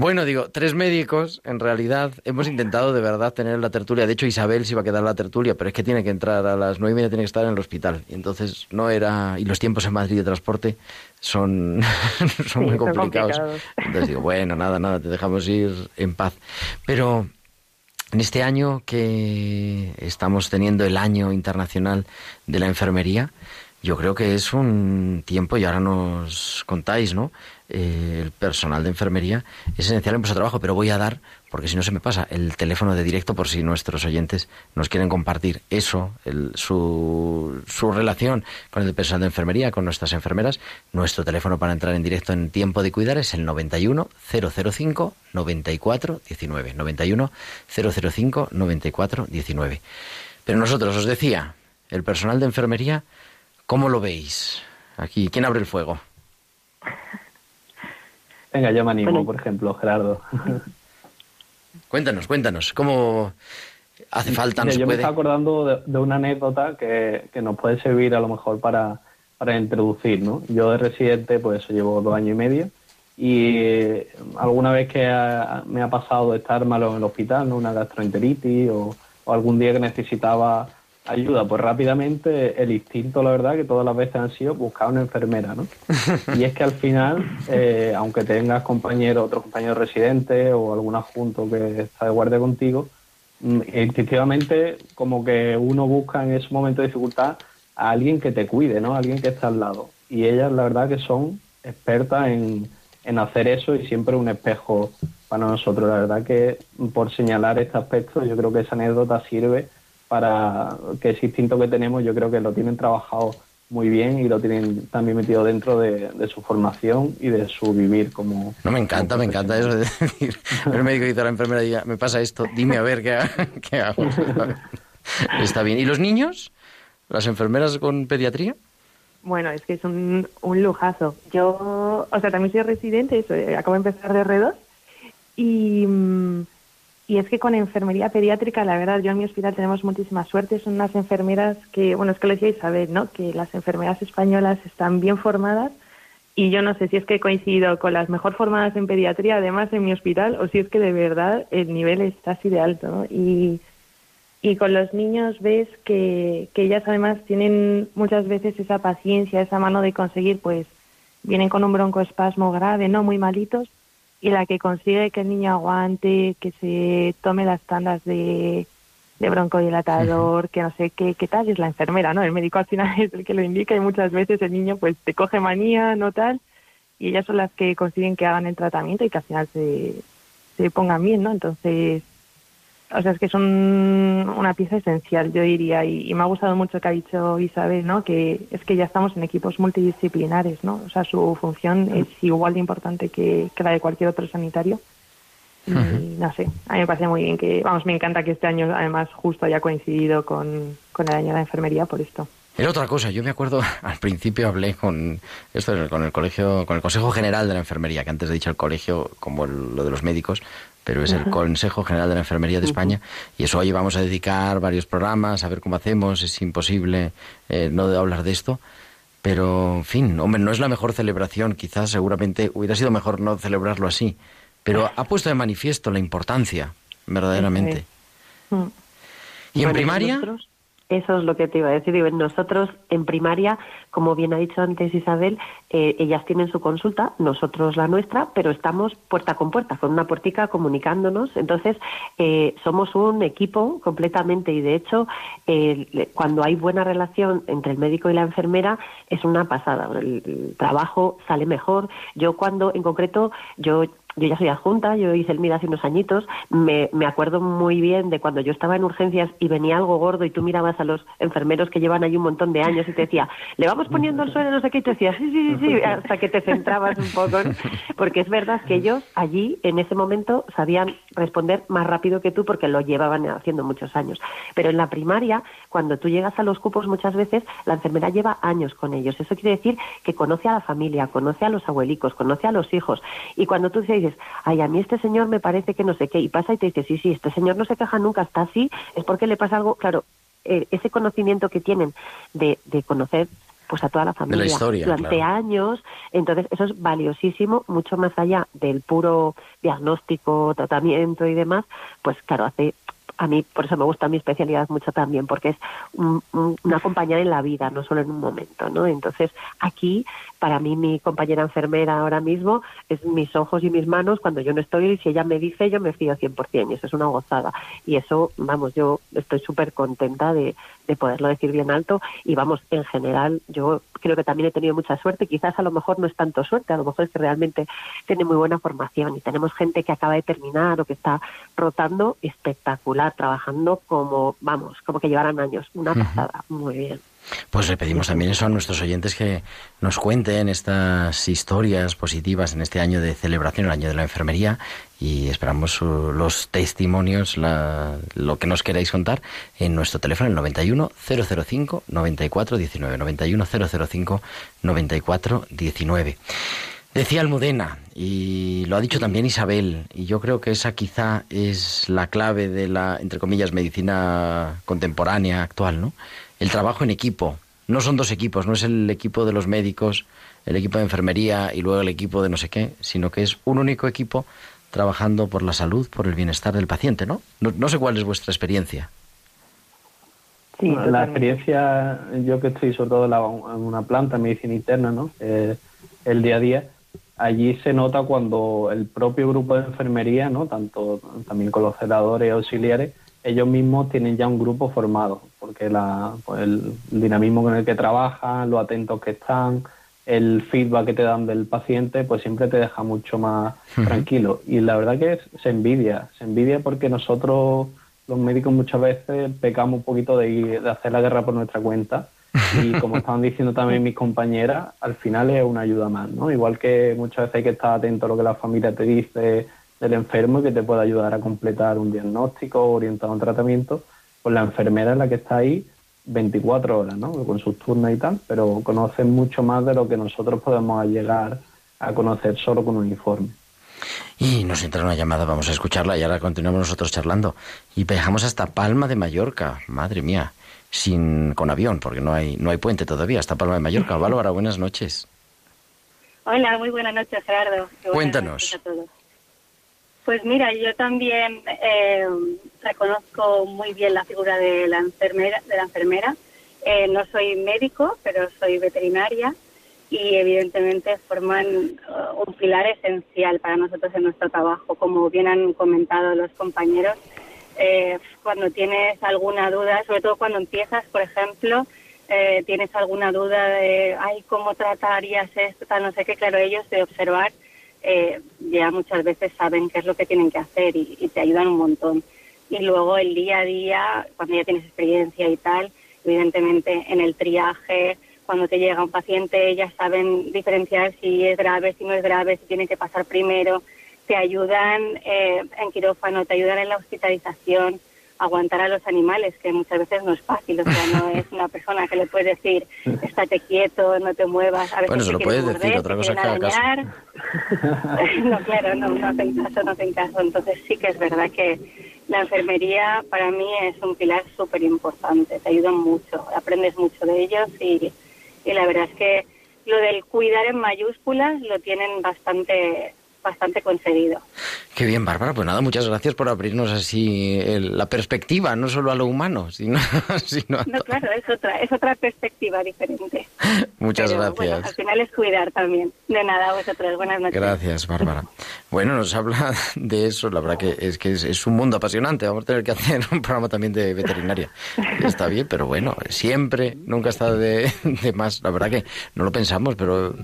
Bueno, digo, tres médicos, en realidad, hemos intentado de verdad tener la tertulia. De hecho, Isabel se iba a quedar en la tertulia, pero es que tiene que entrar a las nueve y media, tiene que estar en el hospital. Y entonces no era. Y los tiempos en Madrid de transporte son, son muy Sí, son complicados. complicados. Entonces digo, bueno, nada, nada, te dejamos ir en paz. Pero en este año que estamos teniendo el año internacional de la enfermería, yo creo que es un tiempo, y ahora nos contáis, ¿no? Eh, el personal de enfermería es esencial en vuestro trabajo, pero voy a dar, porque si no se me pasa, el teléfono de directo por si nuestros oyentes nos quieren compartir eso, el- su, relación con el personal de enfermería, con nuestras enfermeras. Nuestro teléfono para entrar en directo en tiempo de cuidar es el 91 005 94 19. 91 005 94 19. Pero nosotros, os decía, el personal de enfermería, ¿cómo lo veis? Aquí, ¿quién abre el fuego? Venga, yo me animo, Bueno. por ejemplo, Gerardo. Cuéntanos, cuéntanos, ¿cómo hace falta, Mira, nos yo me estaba acordando de, de una anécdota que, que nos puede servir a lo mejor para, para introducir, ¿no? Yo de residente, pues eso llevo dos años y medio y eh, alguna vez que me ha pasado de estar malo en el hospital, ¿no? una gastroenteritis o, algún día que necesitaba ayuda, pues rápidamente el instinto, la verdad, que todas las veces han sido buscar una enfermera, ¿no? Y es que al final, eh, aunque tengas compañeros, otros compañeros residentes o algún adjunto que está de guardia contigo, mm, instintivamente como que uno busca en ese momento de dificultad a alguien que te cuide, ¿no? Alguien que está al lado. Y ellas, la verdad, que son expertas en en hacer eso y siempre un espejo para nosotros. La verdad que por señalar este aspecto, yo creo que esa anécdota sirve para que ese instinto que tenemos, yo creo que lo tienen trabajado muy bien y lo tienen también metido dentro de, su formación y de su vivir como... No, me encanta, me encanta eso de decir, el médico dice a la enfermera, diga, me pasa esto, dime a ver qué, hago. Está bien. ¿Y los niños? ¿Las enfermeras con pediatría? Bueno, es que es un, un lujazo. Yo, o sea, también soy residente, eso, eh, acabo de empezar de R2 y, mm, y es que con enfermería pediátrica, la verdad, yo en mi hospital tenemos muchísima suerte. Son unas enfermeras que, bueno, es que lo decía Isabel, ¿no? Que las enfermeras españolas están bien formadas y yo no sé si es que he coincidido con las mejor formadas en pediatría, además en mi hospital, o si es que de verdad el nivel está así de alto, ¿no? Y y con los niños ves que, que ellas además tienen muchas veces esa paciencia, esa mano de conseguir, pues vienen con un broncoespasmo grave, no muy malitos, y la que consigue que el niño aguante, que se tome las tandas de, de broncodilatador, que no sé qué, qué tal, es la enfermera, ¿no? El médico al final es el que lo indica y muchas veces el niño pues te coge manía, no tal, y ellas son las que consiguen que hagan el tratamiento y que al final se, se pongan bien, ¿no? Entonces, o sea, es que son una pieza esencial, yo diría, y, me ha gustado mucho que ha dicho Isabel, ¿no? Que es que ya estamos en equipos multidisciplinares, ¿no? O sea, su función es igual de importante que, la de cualquier otro sanitario. Y no sé, a mí me parece muy bien que, vamos, me encanta que este año además justo haya coincidido con, con el año de la enfermería por esto. Era otra cosa, yo me acuerdo, al principio hablé con esto con el colegio, con el Consejo General de la Enfermería, que antes he dicho el colegio como lo de los médicos, pero es el Consejo General de la Enfermería de España, y eso hoy vamos a dedicar varios programas a ver cómo hacemos, es imposible eh, no hablar de esto, pero en fin, hombre, no es la mejor celebración, quizás seguramente hubiera sido mejor no celebrarlo así, pero ha puesto de manifiesto la importancia, verdaderamente. ¿Y en primaria? Eso es lo que te iba a decir. Nosotros en primaria, como bien ha dicho antes Isabel, eh, ellas tienen su consulta, nosotros la nuestra, pero estamos puerta con puerta, con una puertica comunicándonos. Entonces, eh, somos un equipo completamente y de hecho, cuando hay buena relación entre el médico y la enfermera, es una pasada. El, trabajo sale mejor. Yo cuando, en concreto, yo yo ya soy adjunta, yo hice el MIR hace unos añitos, me, me, acuerdo muy bien de cuando yo estaba en urgencias y venía algo gordo y tú mirabas a los enfermeros que llevan ahí un montón de años y te decía, le vamos poniendo el suelo, no sé qué, y tú decías, sí, sí, sí, hasta que te centrabas un poco, porque es verdad que ellos allí, en ese momento, sabían responder más rápido que tú porque lo llevaban haciendo muchos años. Pero en la primaria, cuando tú llegas a los cupos muchas veces, la enfermera lleva años con ellos. Eso quiere decir que conoce a la familia, conoce a los abuelicos, conoce a los hijos. Y cuando tú dices, ay, a mí este señor me parece que no sé qué, y pasa y te dice, sí, sí, este señor no se queja nunca, está así, es porque le pasa algo, claro, eh, ese conocimiento que tienen de, de conocer pues a toda la familia durante años. Entonces, eso es valiosísimo, mucho más allá del puro diagnóstico, tratamiento y demás, pues claro, hace a mí por eso me gusta mi especialidad mucho también, porque es una compañera en la vida, no solo en un momento, ¿no? Entonces, aquí, para mí, mi compañera enfermera ahora mismo es mis ojos y mis manos cuando yo no estoy, y si ella me dice, yo me fío 100%, y eso es una gozada. Y eso, vamos, yo estoy súper contenta de, de poderlo decir bien alto, y vamos, en general, yo creo que también he tenido mucha suerte, quizás a lo mejor no es tanto suerte, a lo mejor es que realmente tiene muy buena formación, y tenemos gente que acaba de terminar o que está rotando espectacular trabajando como, vamos, como que llevaran años. Una pasada, muy bien. Pues le pedimos también eso a nuestros oyentes que nos cuenten estas historias positivas en este año de celebración, el año de la enfermería, y esperamos los testimonios, lo que nos queráis contar en nuestro teléfono, el 91 005 94 19. 91 005 94 19. Decía Almudena, y lo ha dicho también Isabel, y yo creo que esa quizá es la clave de la, entre comillas, medicina contemporánea actual, ¿no? El trabajo en equipo. no son dos equipos, no es el equipo de los médicos, el equipo de enfermería y luego el equipo de no sé qué, sino que es un único equipo trabajando por la salud, por el bienestar del paciente, ¿no? No, sé cuál es vuestra experiencia. Sí, la experiencia, yo que estoy sobre todo en, una planta de medicina interna, ¿no? Eh, el día a día, allí se nota cuando el propio grupo de enfermería, ¿no? Tanto también con los celadores auxiliares, ellos mismos tienen ya un grupo formado, porque la, pues el dinamismo con el que trabajan, lo atentos que están, el feedback que te dan del paciente, pues siempre te deja mucho más tranquilo. Y la verdad que se envidia, se envidia porque nosotros los médicos muchas veces pecamos un poquito de, de hacer la guerra por nuestra cuenta y como estaban diciendo también mis compañeras, al final es una ayuda más, ¿no? Igual que muchas veces hay que estar atento a lo que la familia te dice del enfermo y que te puede ayudar a completar un diagnóstico orientado a un tratamiento, pues la enfermera es la que está ahí 24 horas, ¿no? Con sus turnos y tal, pero conocen mucho más de lo que nosotros podemos llegar a conocer solo con un informe. Y nos entra una llamada, vamos a escucharla y ahora continuamos nosotros charlando. Y viajamos hasta Palma de Mallorca, madre mía, sin con avión, porque no hay no hay puente todavía, hasta Palma de Mallorca. Bárbara, buenas noches. Hola, muy buenas noches, Gerardo. Cuéntanos. Pues mira, yo también eh, reconozco muy bien la figura de la enfermera. De la enfermera. Eh, no soy médico, pero soy veterinaria y evidentemente forman uh, un pilar esencial para nosotros en nuestro trabajo. Como bien han comentado los compañeros, eh, cuando tienes alguna duda, sobre todo cuando empiezas, por ejemplo, eh, tienes alguna duda de, ay, ¿cómo tratarías esto? no sé qué, claro, ellos de observar eh, ya muchas veces saben qué es lo que tienen que hacer y, y, te ayudan un montón. Y luego el día a día, cuando ya tienes experiencia y tal, evidentemente en el triaje, cuando te llega un paciente, ellas saben diferenciar si es grave, si no es grave, si tiene que pasar primero, te ayudan eh, en quirófano, te ayudan en la hospitalización, aguantar a los animales, que muchas veces no es fácil, o sea, no es una persona que le puede decir, estate quieto, no te muevas, a veces bueno, se lo puedes decir, otra cosa que no, claro, no, no hacen caso, no hacen caso, entonces sí que es verdad que la enfermería para mí es un pilar súper importante, te ayudan mucho, aprendes mucho de ellos y, y la verdad es que lo del cuidar en mayúsculas lo tienen bastante bastante concedido. Qué bien, Bárbara. Pues nada, muchas gracias por abrirnos así la perspectiva, no solo a lo humano, sino, sino a No, claro, es otra, es otra perspectiva diferente. muchas gracias. Bueno, al final es cuidar también. De nada, vosotros. Buenas noches. Gracias, Bárbara. Bueno, nos habla de eso. La verdad que es que es, un mundo apasionante. Vamos a tener que hacer un programa también de veterinaria. Está bien, pero bueno, siempre, nunca está de, de más. La verdad que no lo pensamos, pero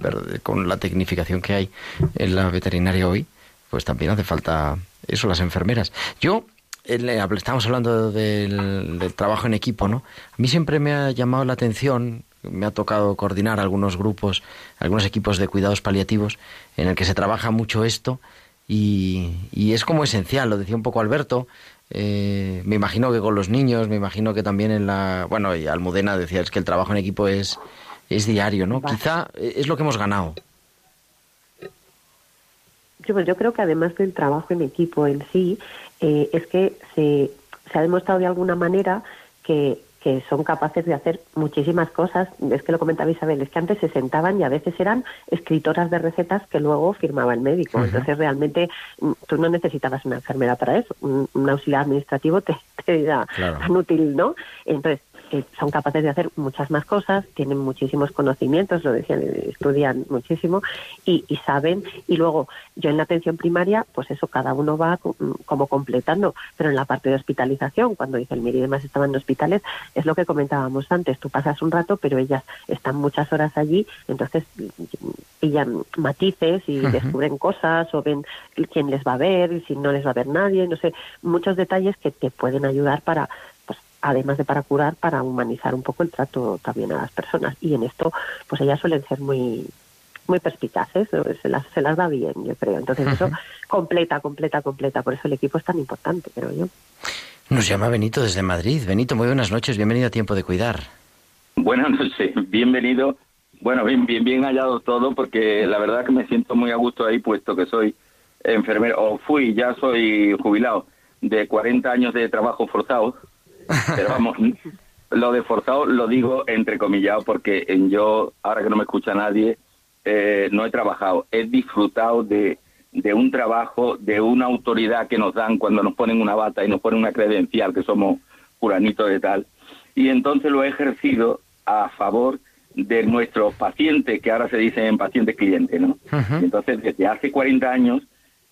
con la tecnificación que hay en la veterinaria hoy, pues también hace falta eso, las enfermeras. Yo, estamos hablando del, trabajo en equipo, ¿no? A mí siempre me ha llamado la atención, me ha tocado coordinar algunos grupos, algunos equipos de cuidados paliativos en el que se trabaja mucho esto y, es como esencial, lo decía un poco Alberto, eh, me imagino que con los niños, me imagino que también en la... Bueno, y Almudena decía, es que el trabajo en equipo es, es diario, ¿no? Quizá es lo que hemos ganado. Pues yo creo que además del trabajo en equipo en sí, eh, es que se, se ha demostrado de alguna manera que, que son capaces de hacer muchísimas cosas. Es que lo comentaba Isabel, es que antes se sentaban y a veces eran escritoras de recetas que luego firmaba el médico. Entonces realmente mm, tú no necesitabas una enfermera para eso. Un, auxiliar administrativo te, te era tan útil, ¿no? Entonces que son capaces de hacer muchas más cosas, tienen muchísimos conocimientos, lo decían, estudian muchísimo y, saben. Y luego, yo en la atención primaria, pues eso, cada uno va como completando, pero en la parte de hospitalización, cuando dice el Miri y demás estaban en hospitales, es lo que comentábamos antes, tú pasas un rato, pero ellas están muchas horas allí, entonces pillan matices y descubren cosas o ven quién les va a ver y si no les va a ver nadie, no sé, muchos detalles que te pueden ayudar para además de para curar, para humanizar un poco el trato también a las personas. Y en esto, pues ellas suelen ser muy muy perspicaces, se las, se las da bien, yo creo. Entonces eso completa, completa, completa. Por eso el equipo es tan importante, creo yo. Nos llama Benito desde Madrid. Benito, muy buenas noches, bienvenido a Tiempo de Cuidar. Buenas noches, bienvenido. Bueno, bien, bien, bien hallado todo, porque la verdad que me siento muy a gusto ahí, puesto que soy enfermero, o fui, ya soy jubilado, de 40 años de trabajo forzado, pero vamos, lo de forzado lo digo entrecomillado porque en yo, ahora que no me escucha nadie, eh, no he trabajado, he disfrutado de, de un trabajo, de una autoridad que nos dan cuando nos ponen una bata y nos ponen una credencial que somos puranitos de tal. Y entonces lo he ejercido a favor de nuestros pacientes, que ahora se dicen pacientes clientes, ¿no? Entonces, desde hace 40 años,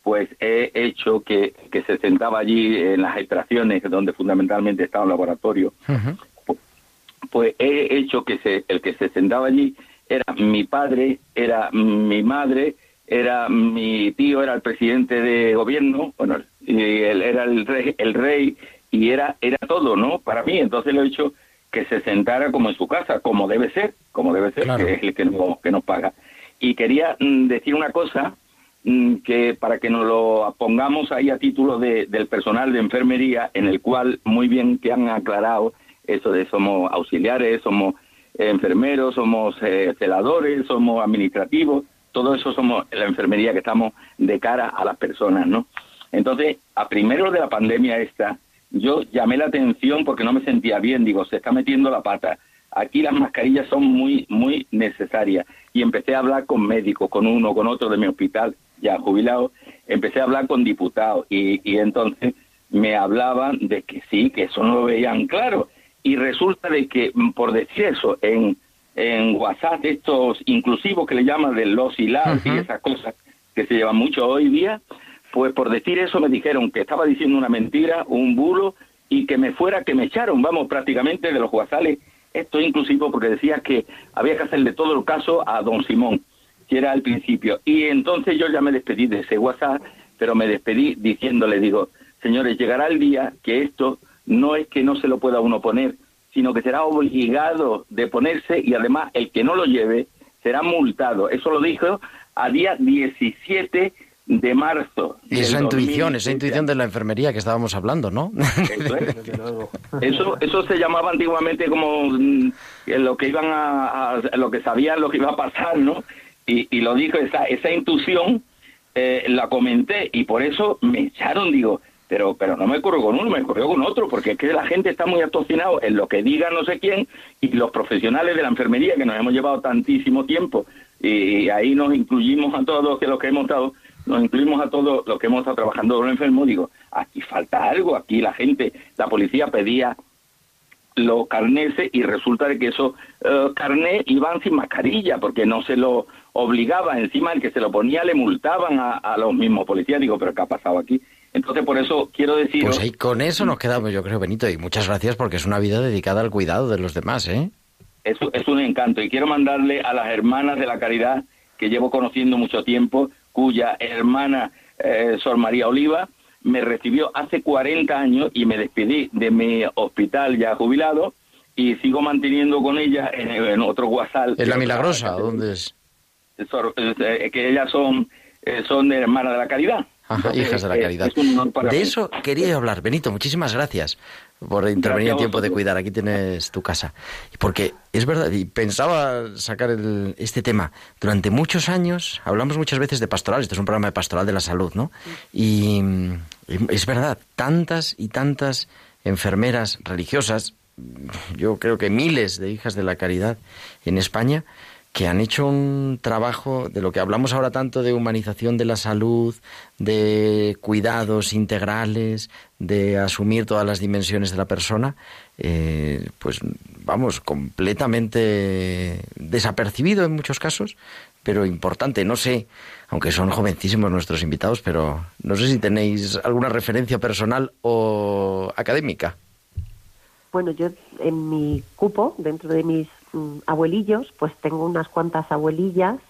pues he hecho que, que se sentaba allí en las extracciones, donde fundamentalmente estaba el laboratorio, pues he hecho que se, el que se sentaba allí era mi padre, era mi madre, era mi tío, era el presidente de gobierno, bueno, y él era el rey, el rey y era era todo, ¿no? Para mí, entonces lo he hecho que se sentara como en su casa, como debe ser, como debe ser, que es el que, no, que nos paga. Y quería mm, decir una cosa que para que nos lo pongamos ahí a título de, del personal de enfermería, en el cual muy bien que han aclarado eso de somos auxiliares, somos enfermeros, somos eh, celadores, somos administrativos, todo eso somos la enfermería que estamos de cara a las personas, ¿no? Entonces, a primero de la pandemia esta, yo llamé la atención porque no me sentía bien, digo, se está metiendo la pata. Aquí las mascarillas son muy, muy necesarias. Y empecé a hablar con médicos, con uno, con otro de mi hospital, ya jubilado, empecé a hablar con diputados y, y entonces me hablaban de que sí, que eso no lo veían claro. Y resulta de que, mm, por decir eso, en, en WhatsApp, estos inclusivos que le llaman de los y las y esas cosas que se llevan mucho hoy día, pues por decir eso me dijeron que estaba diciendo una mentira, un bulo, y que me fuera, que me echaron, vamos, prácticamente de los WhatsApp, esto inclusivo porque decía que había que hacerle todo el caso a don Simón, que era al principio. Y entonces yo ya me despedí de ese WhatsApp, pero me despedí diciéndole, digo, señores, llegará el día que esto no es que no se lo pueda uno poner, sino que será obligado de ponerse y además el que no lo lleve será multado. Eso lo dijo a día 17 de marzo. Y esa intuición, esa intuición de la enfermería que estábamos hablando, ¿no? Eso, eso, se llamaba antiguamente como mm, lo que iban a, lo que sabían lo que iba a pasar, ¿no? Y, y lo dijo, esa, esa intuición eh, la comenté y por eso me echaron, digo, pero pero no me ocurrió con uno, me ocurrió con otro, porque es que la gente está muy atocinado en lo que diga no sé quién y los profesionales de la enfermería que nos hemos llevado tantísimo tiempo y, ahí nos incluimos a todos que los que hemos estado nos incluimos a todos los que hemos estado trabajando con el enfermo, digo, aquí falta algo, aquí la gente, la policía pedía los carneses y resulta de que esos uh, carnés iban sin mascarilla porque no se lo obligaba, encima el que se lo ponía le multaban a, a los mismos policías, digo, pero ¿qué ha pasado aquí? Entonces, por eso quiero decir... Pues ahí con eso nos quedamos, yo creo, Benito, y muchas gracias porque es una vida dedicada al cuidado de los demás, ¿eh? Es, es un encanto y quiero mandarle a las hermanas de la caridad que llevo conociendo mucho tiempo, cuya hermana eh, Sor María Oliva me recibió hace 40 años y me despedí de mi hospital ya jubilado y sigo manteniendo con ella en, otro WhatsApp. ¿En la Milagrosa? ¿Dónde es? Eh, que ellas son, eh, son hermanas de la caridad. Ajá, hijas de la caridad. de eso quería hablar. Benito, muchísimas gracias por intervenir en tiempo de cuidar. Aquí tienes tu casa. Porque es verdad, y pensaba sacar el, este tema. Durante muchos años, hablamos muchas veces de pastoral, esto es un programa de pastoral de la salud, ¿no? Y, es verdad, tantas y tantas enfermeras religiosas, yo creo que miles de hijas de la caridad en España, que han hecho un trabajo de lo que hablamos ahora tanto de humanización de la salud, de cuidados integrales, de asumir todas las dimensiones de la persona, eh, pues vamos, completamente desapercibido en muchos casos, pero importante. No sé, aunque son jovencísimos nuestros invitados, pero no sé si tenéis alguna referencia personal o académica. Bueno, yo en mi cupo, dentro de mis Mm, abuelillos, pues tengo unas cuantas abuelillas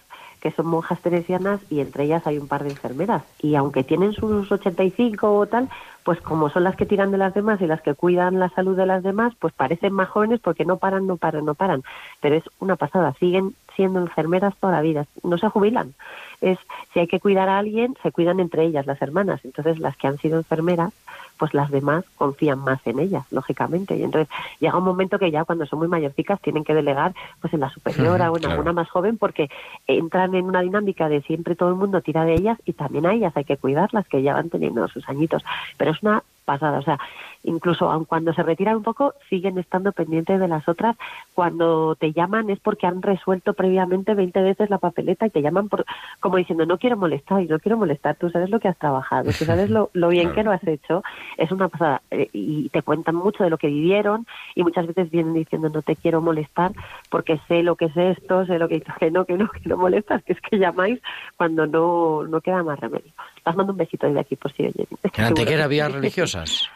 que son monjas teresianas y entre ellas hay un par de enfermeras. Y aunque tienen sus 85 o tal, pues como son las que tiran de las demás y las que cuidan la salud de las demás, pues parecen más jóvenes porque no paran, no paran, no paran. Pero es una pasada, siguen siendo enfermeras toda la vida, no se jubilan. Es si hay que cuidar a alguien, se cuidan entre ellas las hermanas. Entonces las que han sido enfermeras pues las demás confían más en ellas, lógicamente. Y entonces llega un momento que ya cuando son muy mayorcicas tienen que delegar pues en la superiora o en alguna más joven porque entran en una dinámica de siempre todo el mundo tira de ellas y también a ellas hay que cuidarlas que ya van teniendo sus añitos. Pero es una pasada, o sea, incluso aun cuando se retiran un poco, siguen estando pendientes de las otras. Cuando te llaman es porque han resuelto previamente 20 veces la papeleta y te llaman por, como diciendo, no quiero molestar y no quiero molestar, tú sabes lo que has trabajado, tú sabes lo, lo bien que lo has hecho. Es una pasada. Eh, y te cuentan mucho de lo que vivieron y muchas veces vienen diciendo, no te quiero molestar porque sé lo que es esto, sé lo que, que no, que no, que no molestas, que es que llamáis cuando no, no queda más remedio. Las mando un besito desde aquí por si oyen. ¿En Antequera había religiosas?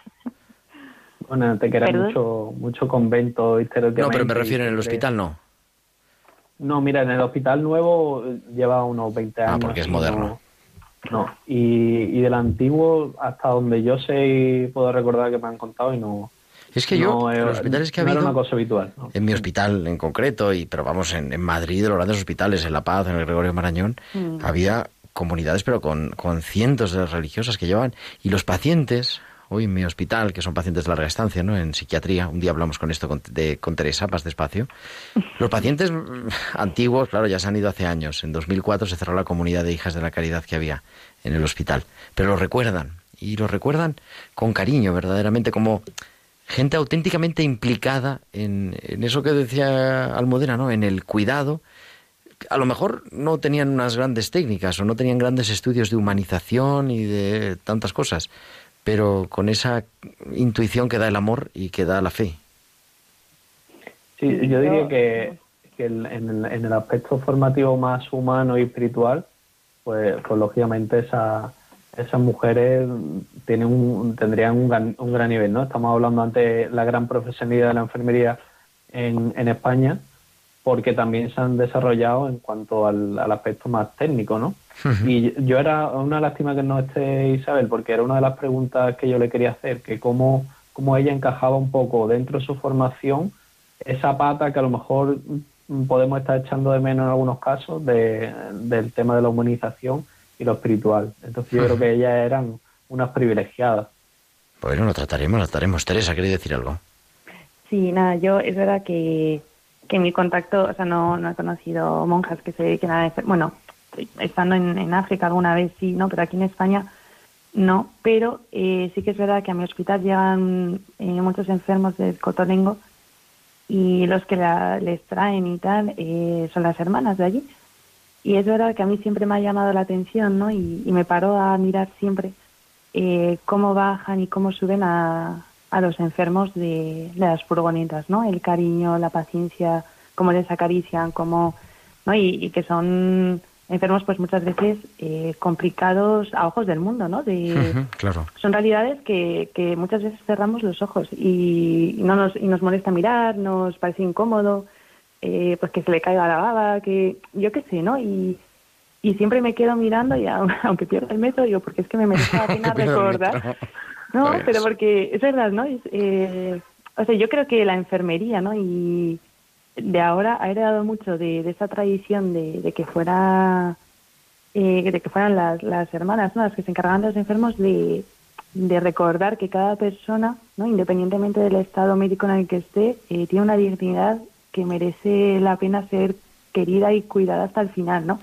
Bueno, en Antequera ¿Perdón? mucho, mucho convento No, pero me refiero en el hospital, no. No, mira, en el hospital nuevo eh, lleva unos 20 años. Ah, porque es moderno. No, no. Y, y del antiguo, hasta donde yo sé y puedo recordar que me han contado y no... Es que yo, en los hospitales que ha no era habido, una cosa habitual. ¿no? en mi hospital en concreto, y pero vamos, en, en Madrid, en los grandes hospitales, en La Paz, en el Gregorio Marañón, Mm. había comunidades, pero con, con cientos de religiosas que llevaban. Y los pacientes, hoy en mi hospital, que son pacientes de larga estancia, ¿no? En psiquiatría, un día hablamos con esto con, de, con Teresa, más despacio. Los pacientes antiguos, claro, ya se han ido hace años. En 2004 se cerró la comunidad de hijas de la caridad que había en el hospital. Pero lo recuerdan, y lo recuerdan con cariño, verdaderamente, como gente auténticamente implicada en, en eso que decía Almudena, ¿no? En el cuidado. A lo mejor no tenían unas grandes técnicas o no tenían grandes estudios de humanización y de tantas cosas, pero con esa intuición que da el amor y que da la fe. Sí, yo diría que, en, el, en el aspecto formativo más humano y espiritual, pues, pues lógicamente esa, esas mujeres tienen un, tendrían un gran, un gran nivel, ¿no? Estamos hablando antes de la gran profesionalidad de la enfermería en, en España, porque también se han desarrollado en cuanto al, al aspecto más técnico, ¿no? Y yo era una lástima que no esté Isabel, porque era una de las preguntas que yo le quería hacer, que cómo, cómo ella encajaba un poco dentro de su formación esa pata que a lo mejor podemos estar echando de menos en algunos casos de, del tema de la humanización y lo espiritual. Entonces yo creo que ellas eran unas privilegiadas. Bueno, lo trataremos, lo trataremos. Teresa, ¿queréis decir algo? Sí, nada, yo es verdad que, que mi contacto, o sea, no, no he conocido monjas que se dediquen a... Bueno, estando en, en África alguna vez sí, ¿no? Pero aquí en España no. Pero eh, sí que es verdad que a mi hospital llegan eh, muchos enfermos del cotolengo y los que la- les traen y tal eh, son las hermanas de allí. Y es verdad que a mí siempre me ha llamado la atención, ¿no? Y, y me paro a mirar siempre eh, cómo bajan y cómo suben a, a los enfermos de, de las furgonetas, ¿no? El cariño, la paciencia, cómo les acarician, cómo, ¿no? Y, y que son enfermos, pues muchas veces eh, complicados a ojos del mundo, ¿no? De, claro. son realidades que, que muchas veces cerramos los ojos y, y no nos, y nos molesta mirar, nos parece incómodo, eh, pues que se le caiga la baba, que yo qué sé, ¿no? Y, y siempre me quedo mirando y aun- aunque pierda el metro, digo, porque es que me merece la pena recordar. No, pero porque es verdad, ¿no? Es, eh, o sea, yo creo que la enfermería, ¿no? Y de ahora ha heredado mucho de, de esa tradición de, de que fuera eh, de que fueran las, las hermanas, ¿no? Las que se encargaban de los enfermos de, de recordar que cada persona, ¿no? Independientemente del estado médico en el que esté, eh, tiene una dignidad que merece la pena ser querida y cuidada hasta el final, ¿no?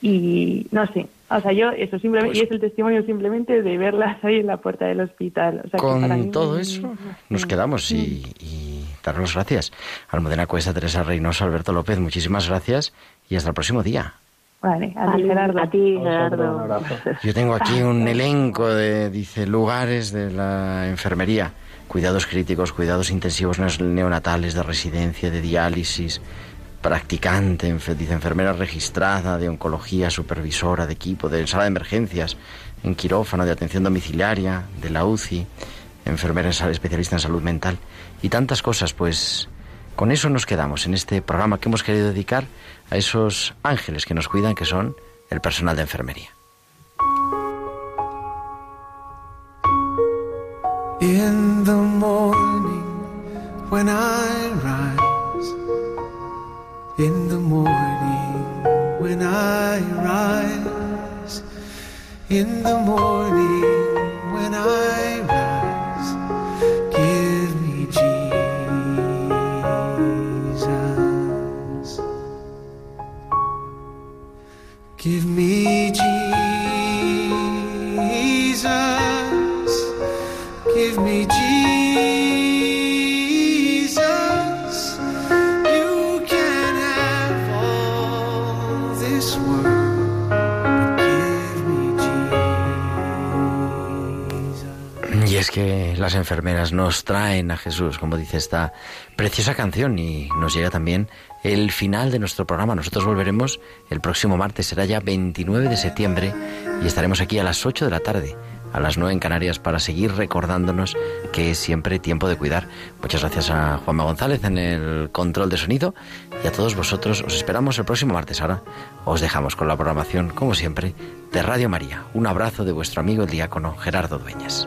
Y no sé, o sea, yo eso simplemente, y es el testimonio simplemente de verlas ahí en la puerta del hospital. O sea, que para mí- Con todo eso nos quedamos y, y daros las gracias. Almudena Cuesta, Teresa Reynoso, Alberto López, muchísimas gracias y hasta el próximo día. Vale, a ti, Gerardo. a ti, Gerardo. Yo tengo aquí un elenco de, dice, lugares de la enfermería. Cuidados críticos, cuidados intensivos neonatales, de residencia, de diálisis, practicante, enfermera registrada, de oncología, supervisora de equipo, de sala de emergencias, en quirófano, de atención domiciliaria, de la UCI, enfermera especialista en salud mental y tantas cosas, pues con eso nos quedamos en este programa que hemos querido dedicar a esos ángeles que nos cuidan, que son el personal de enfermería. In the morning when I rise, in the morning when I rise, las enfermeras nos traen a Jesús, como dice esta preciosa canción, y nos llega también el final de nuestro programa. Nosotros volveremos el próximo martes, será ya 29 de septiembre, y estaremos aquí a las 8 de la tarde, a las 9 en Canarias, para seguir recordándonos que es siempre tiempo de cuidar. Muchas gracias a Juanma González en el control de sonido, y a todos vosotros os esperamos el próximo martes. Ahora os dejamos con la programación, como siempre, de Radio María. Un abrazo de vuestro amigo el diácono Gerardo Dueñas.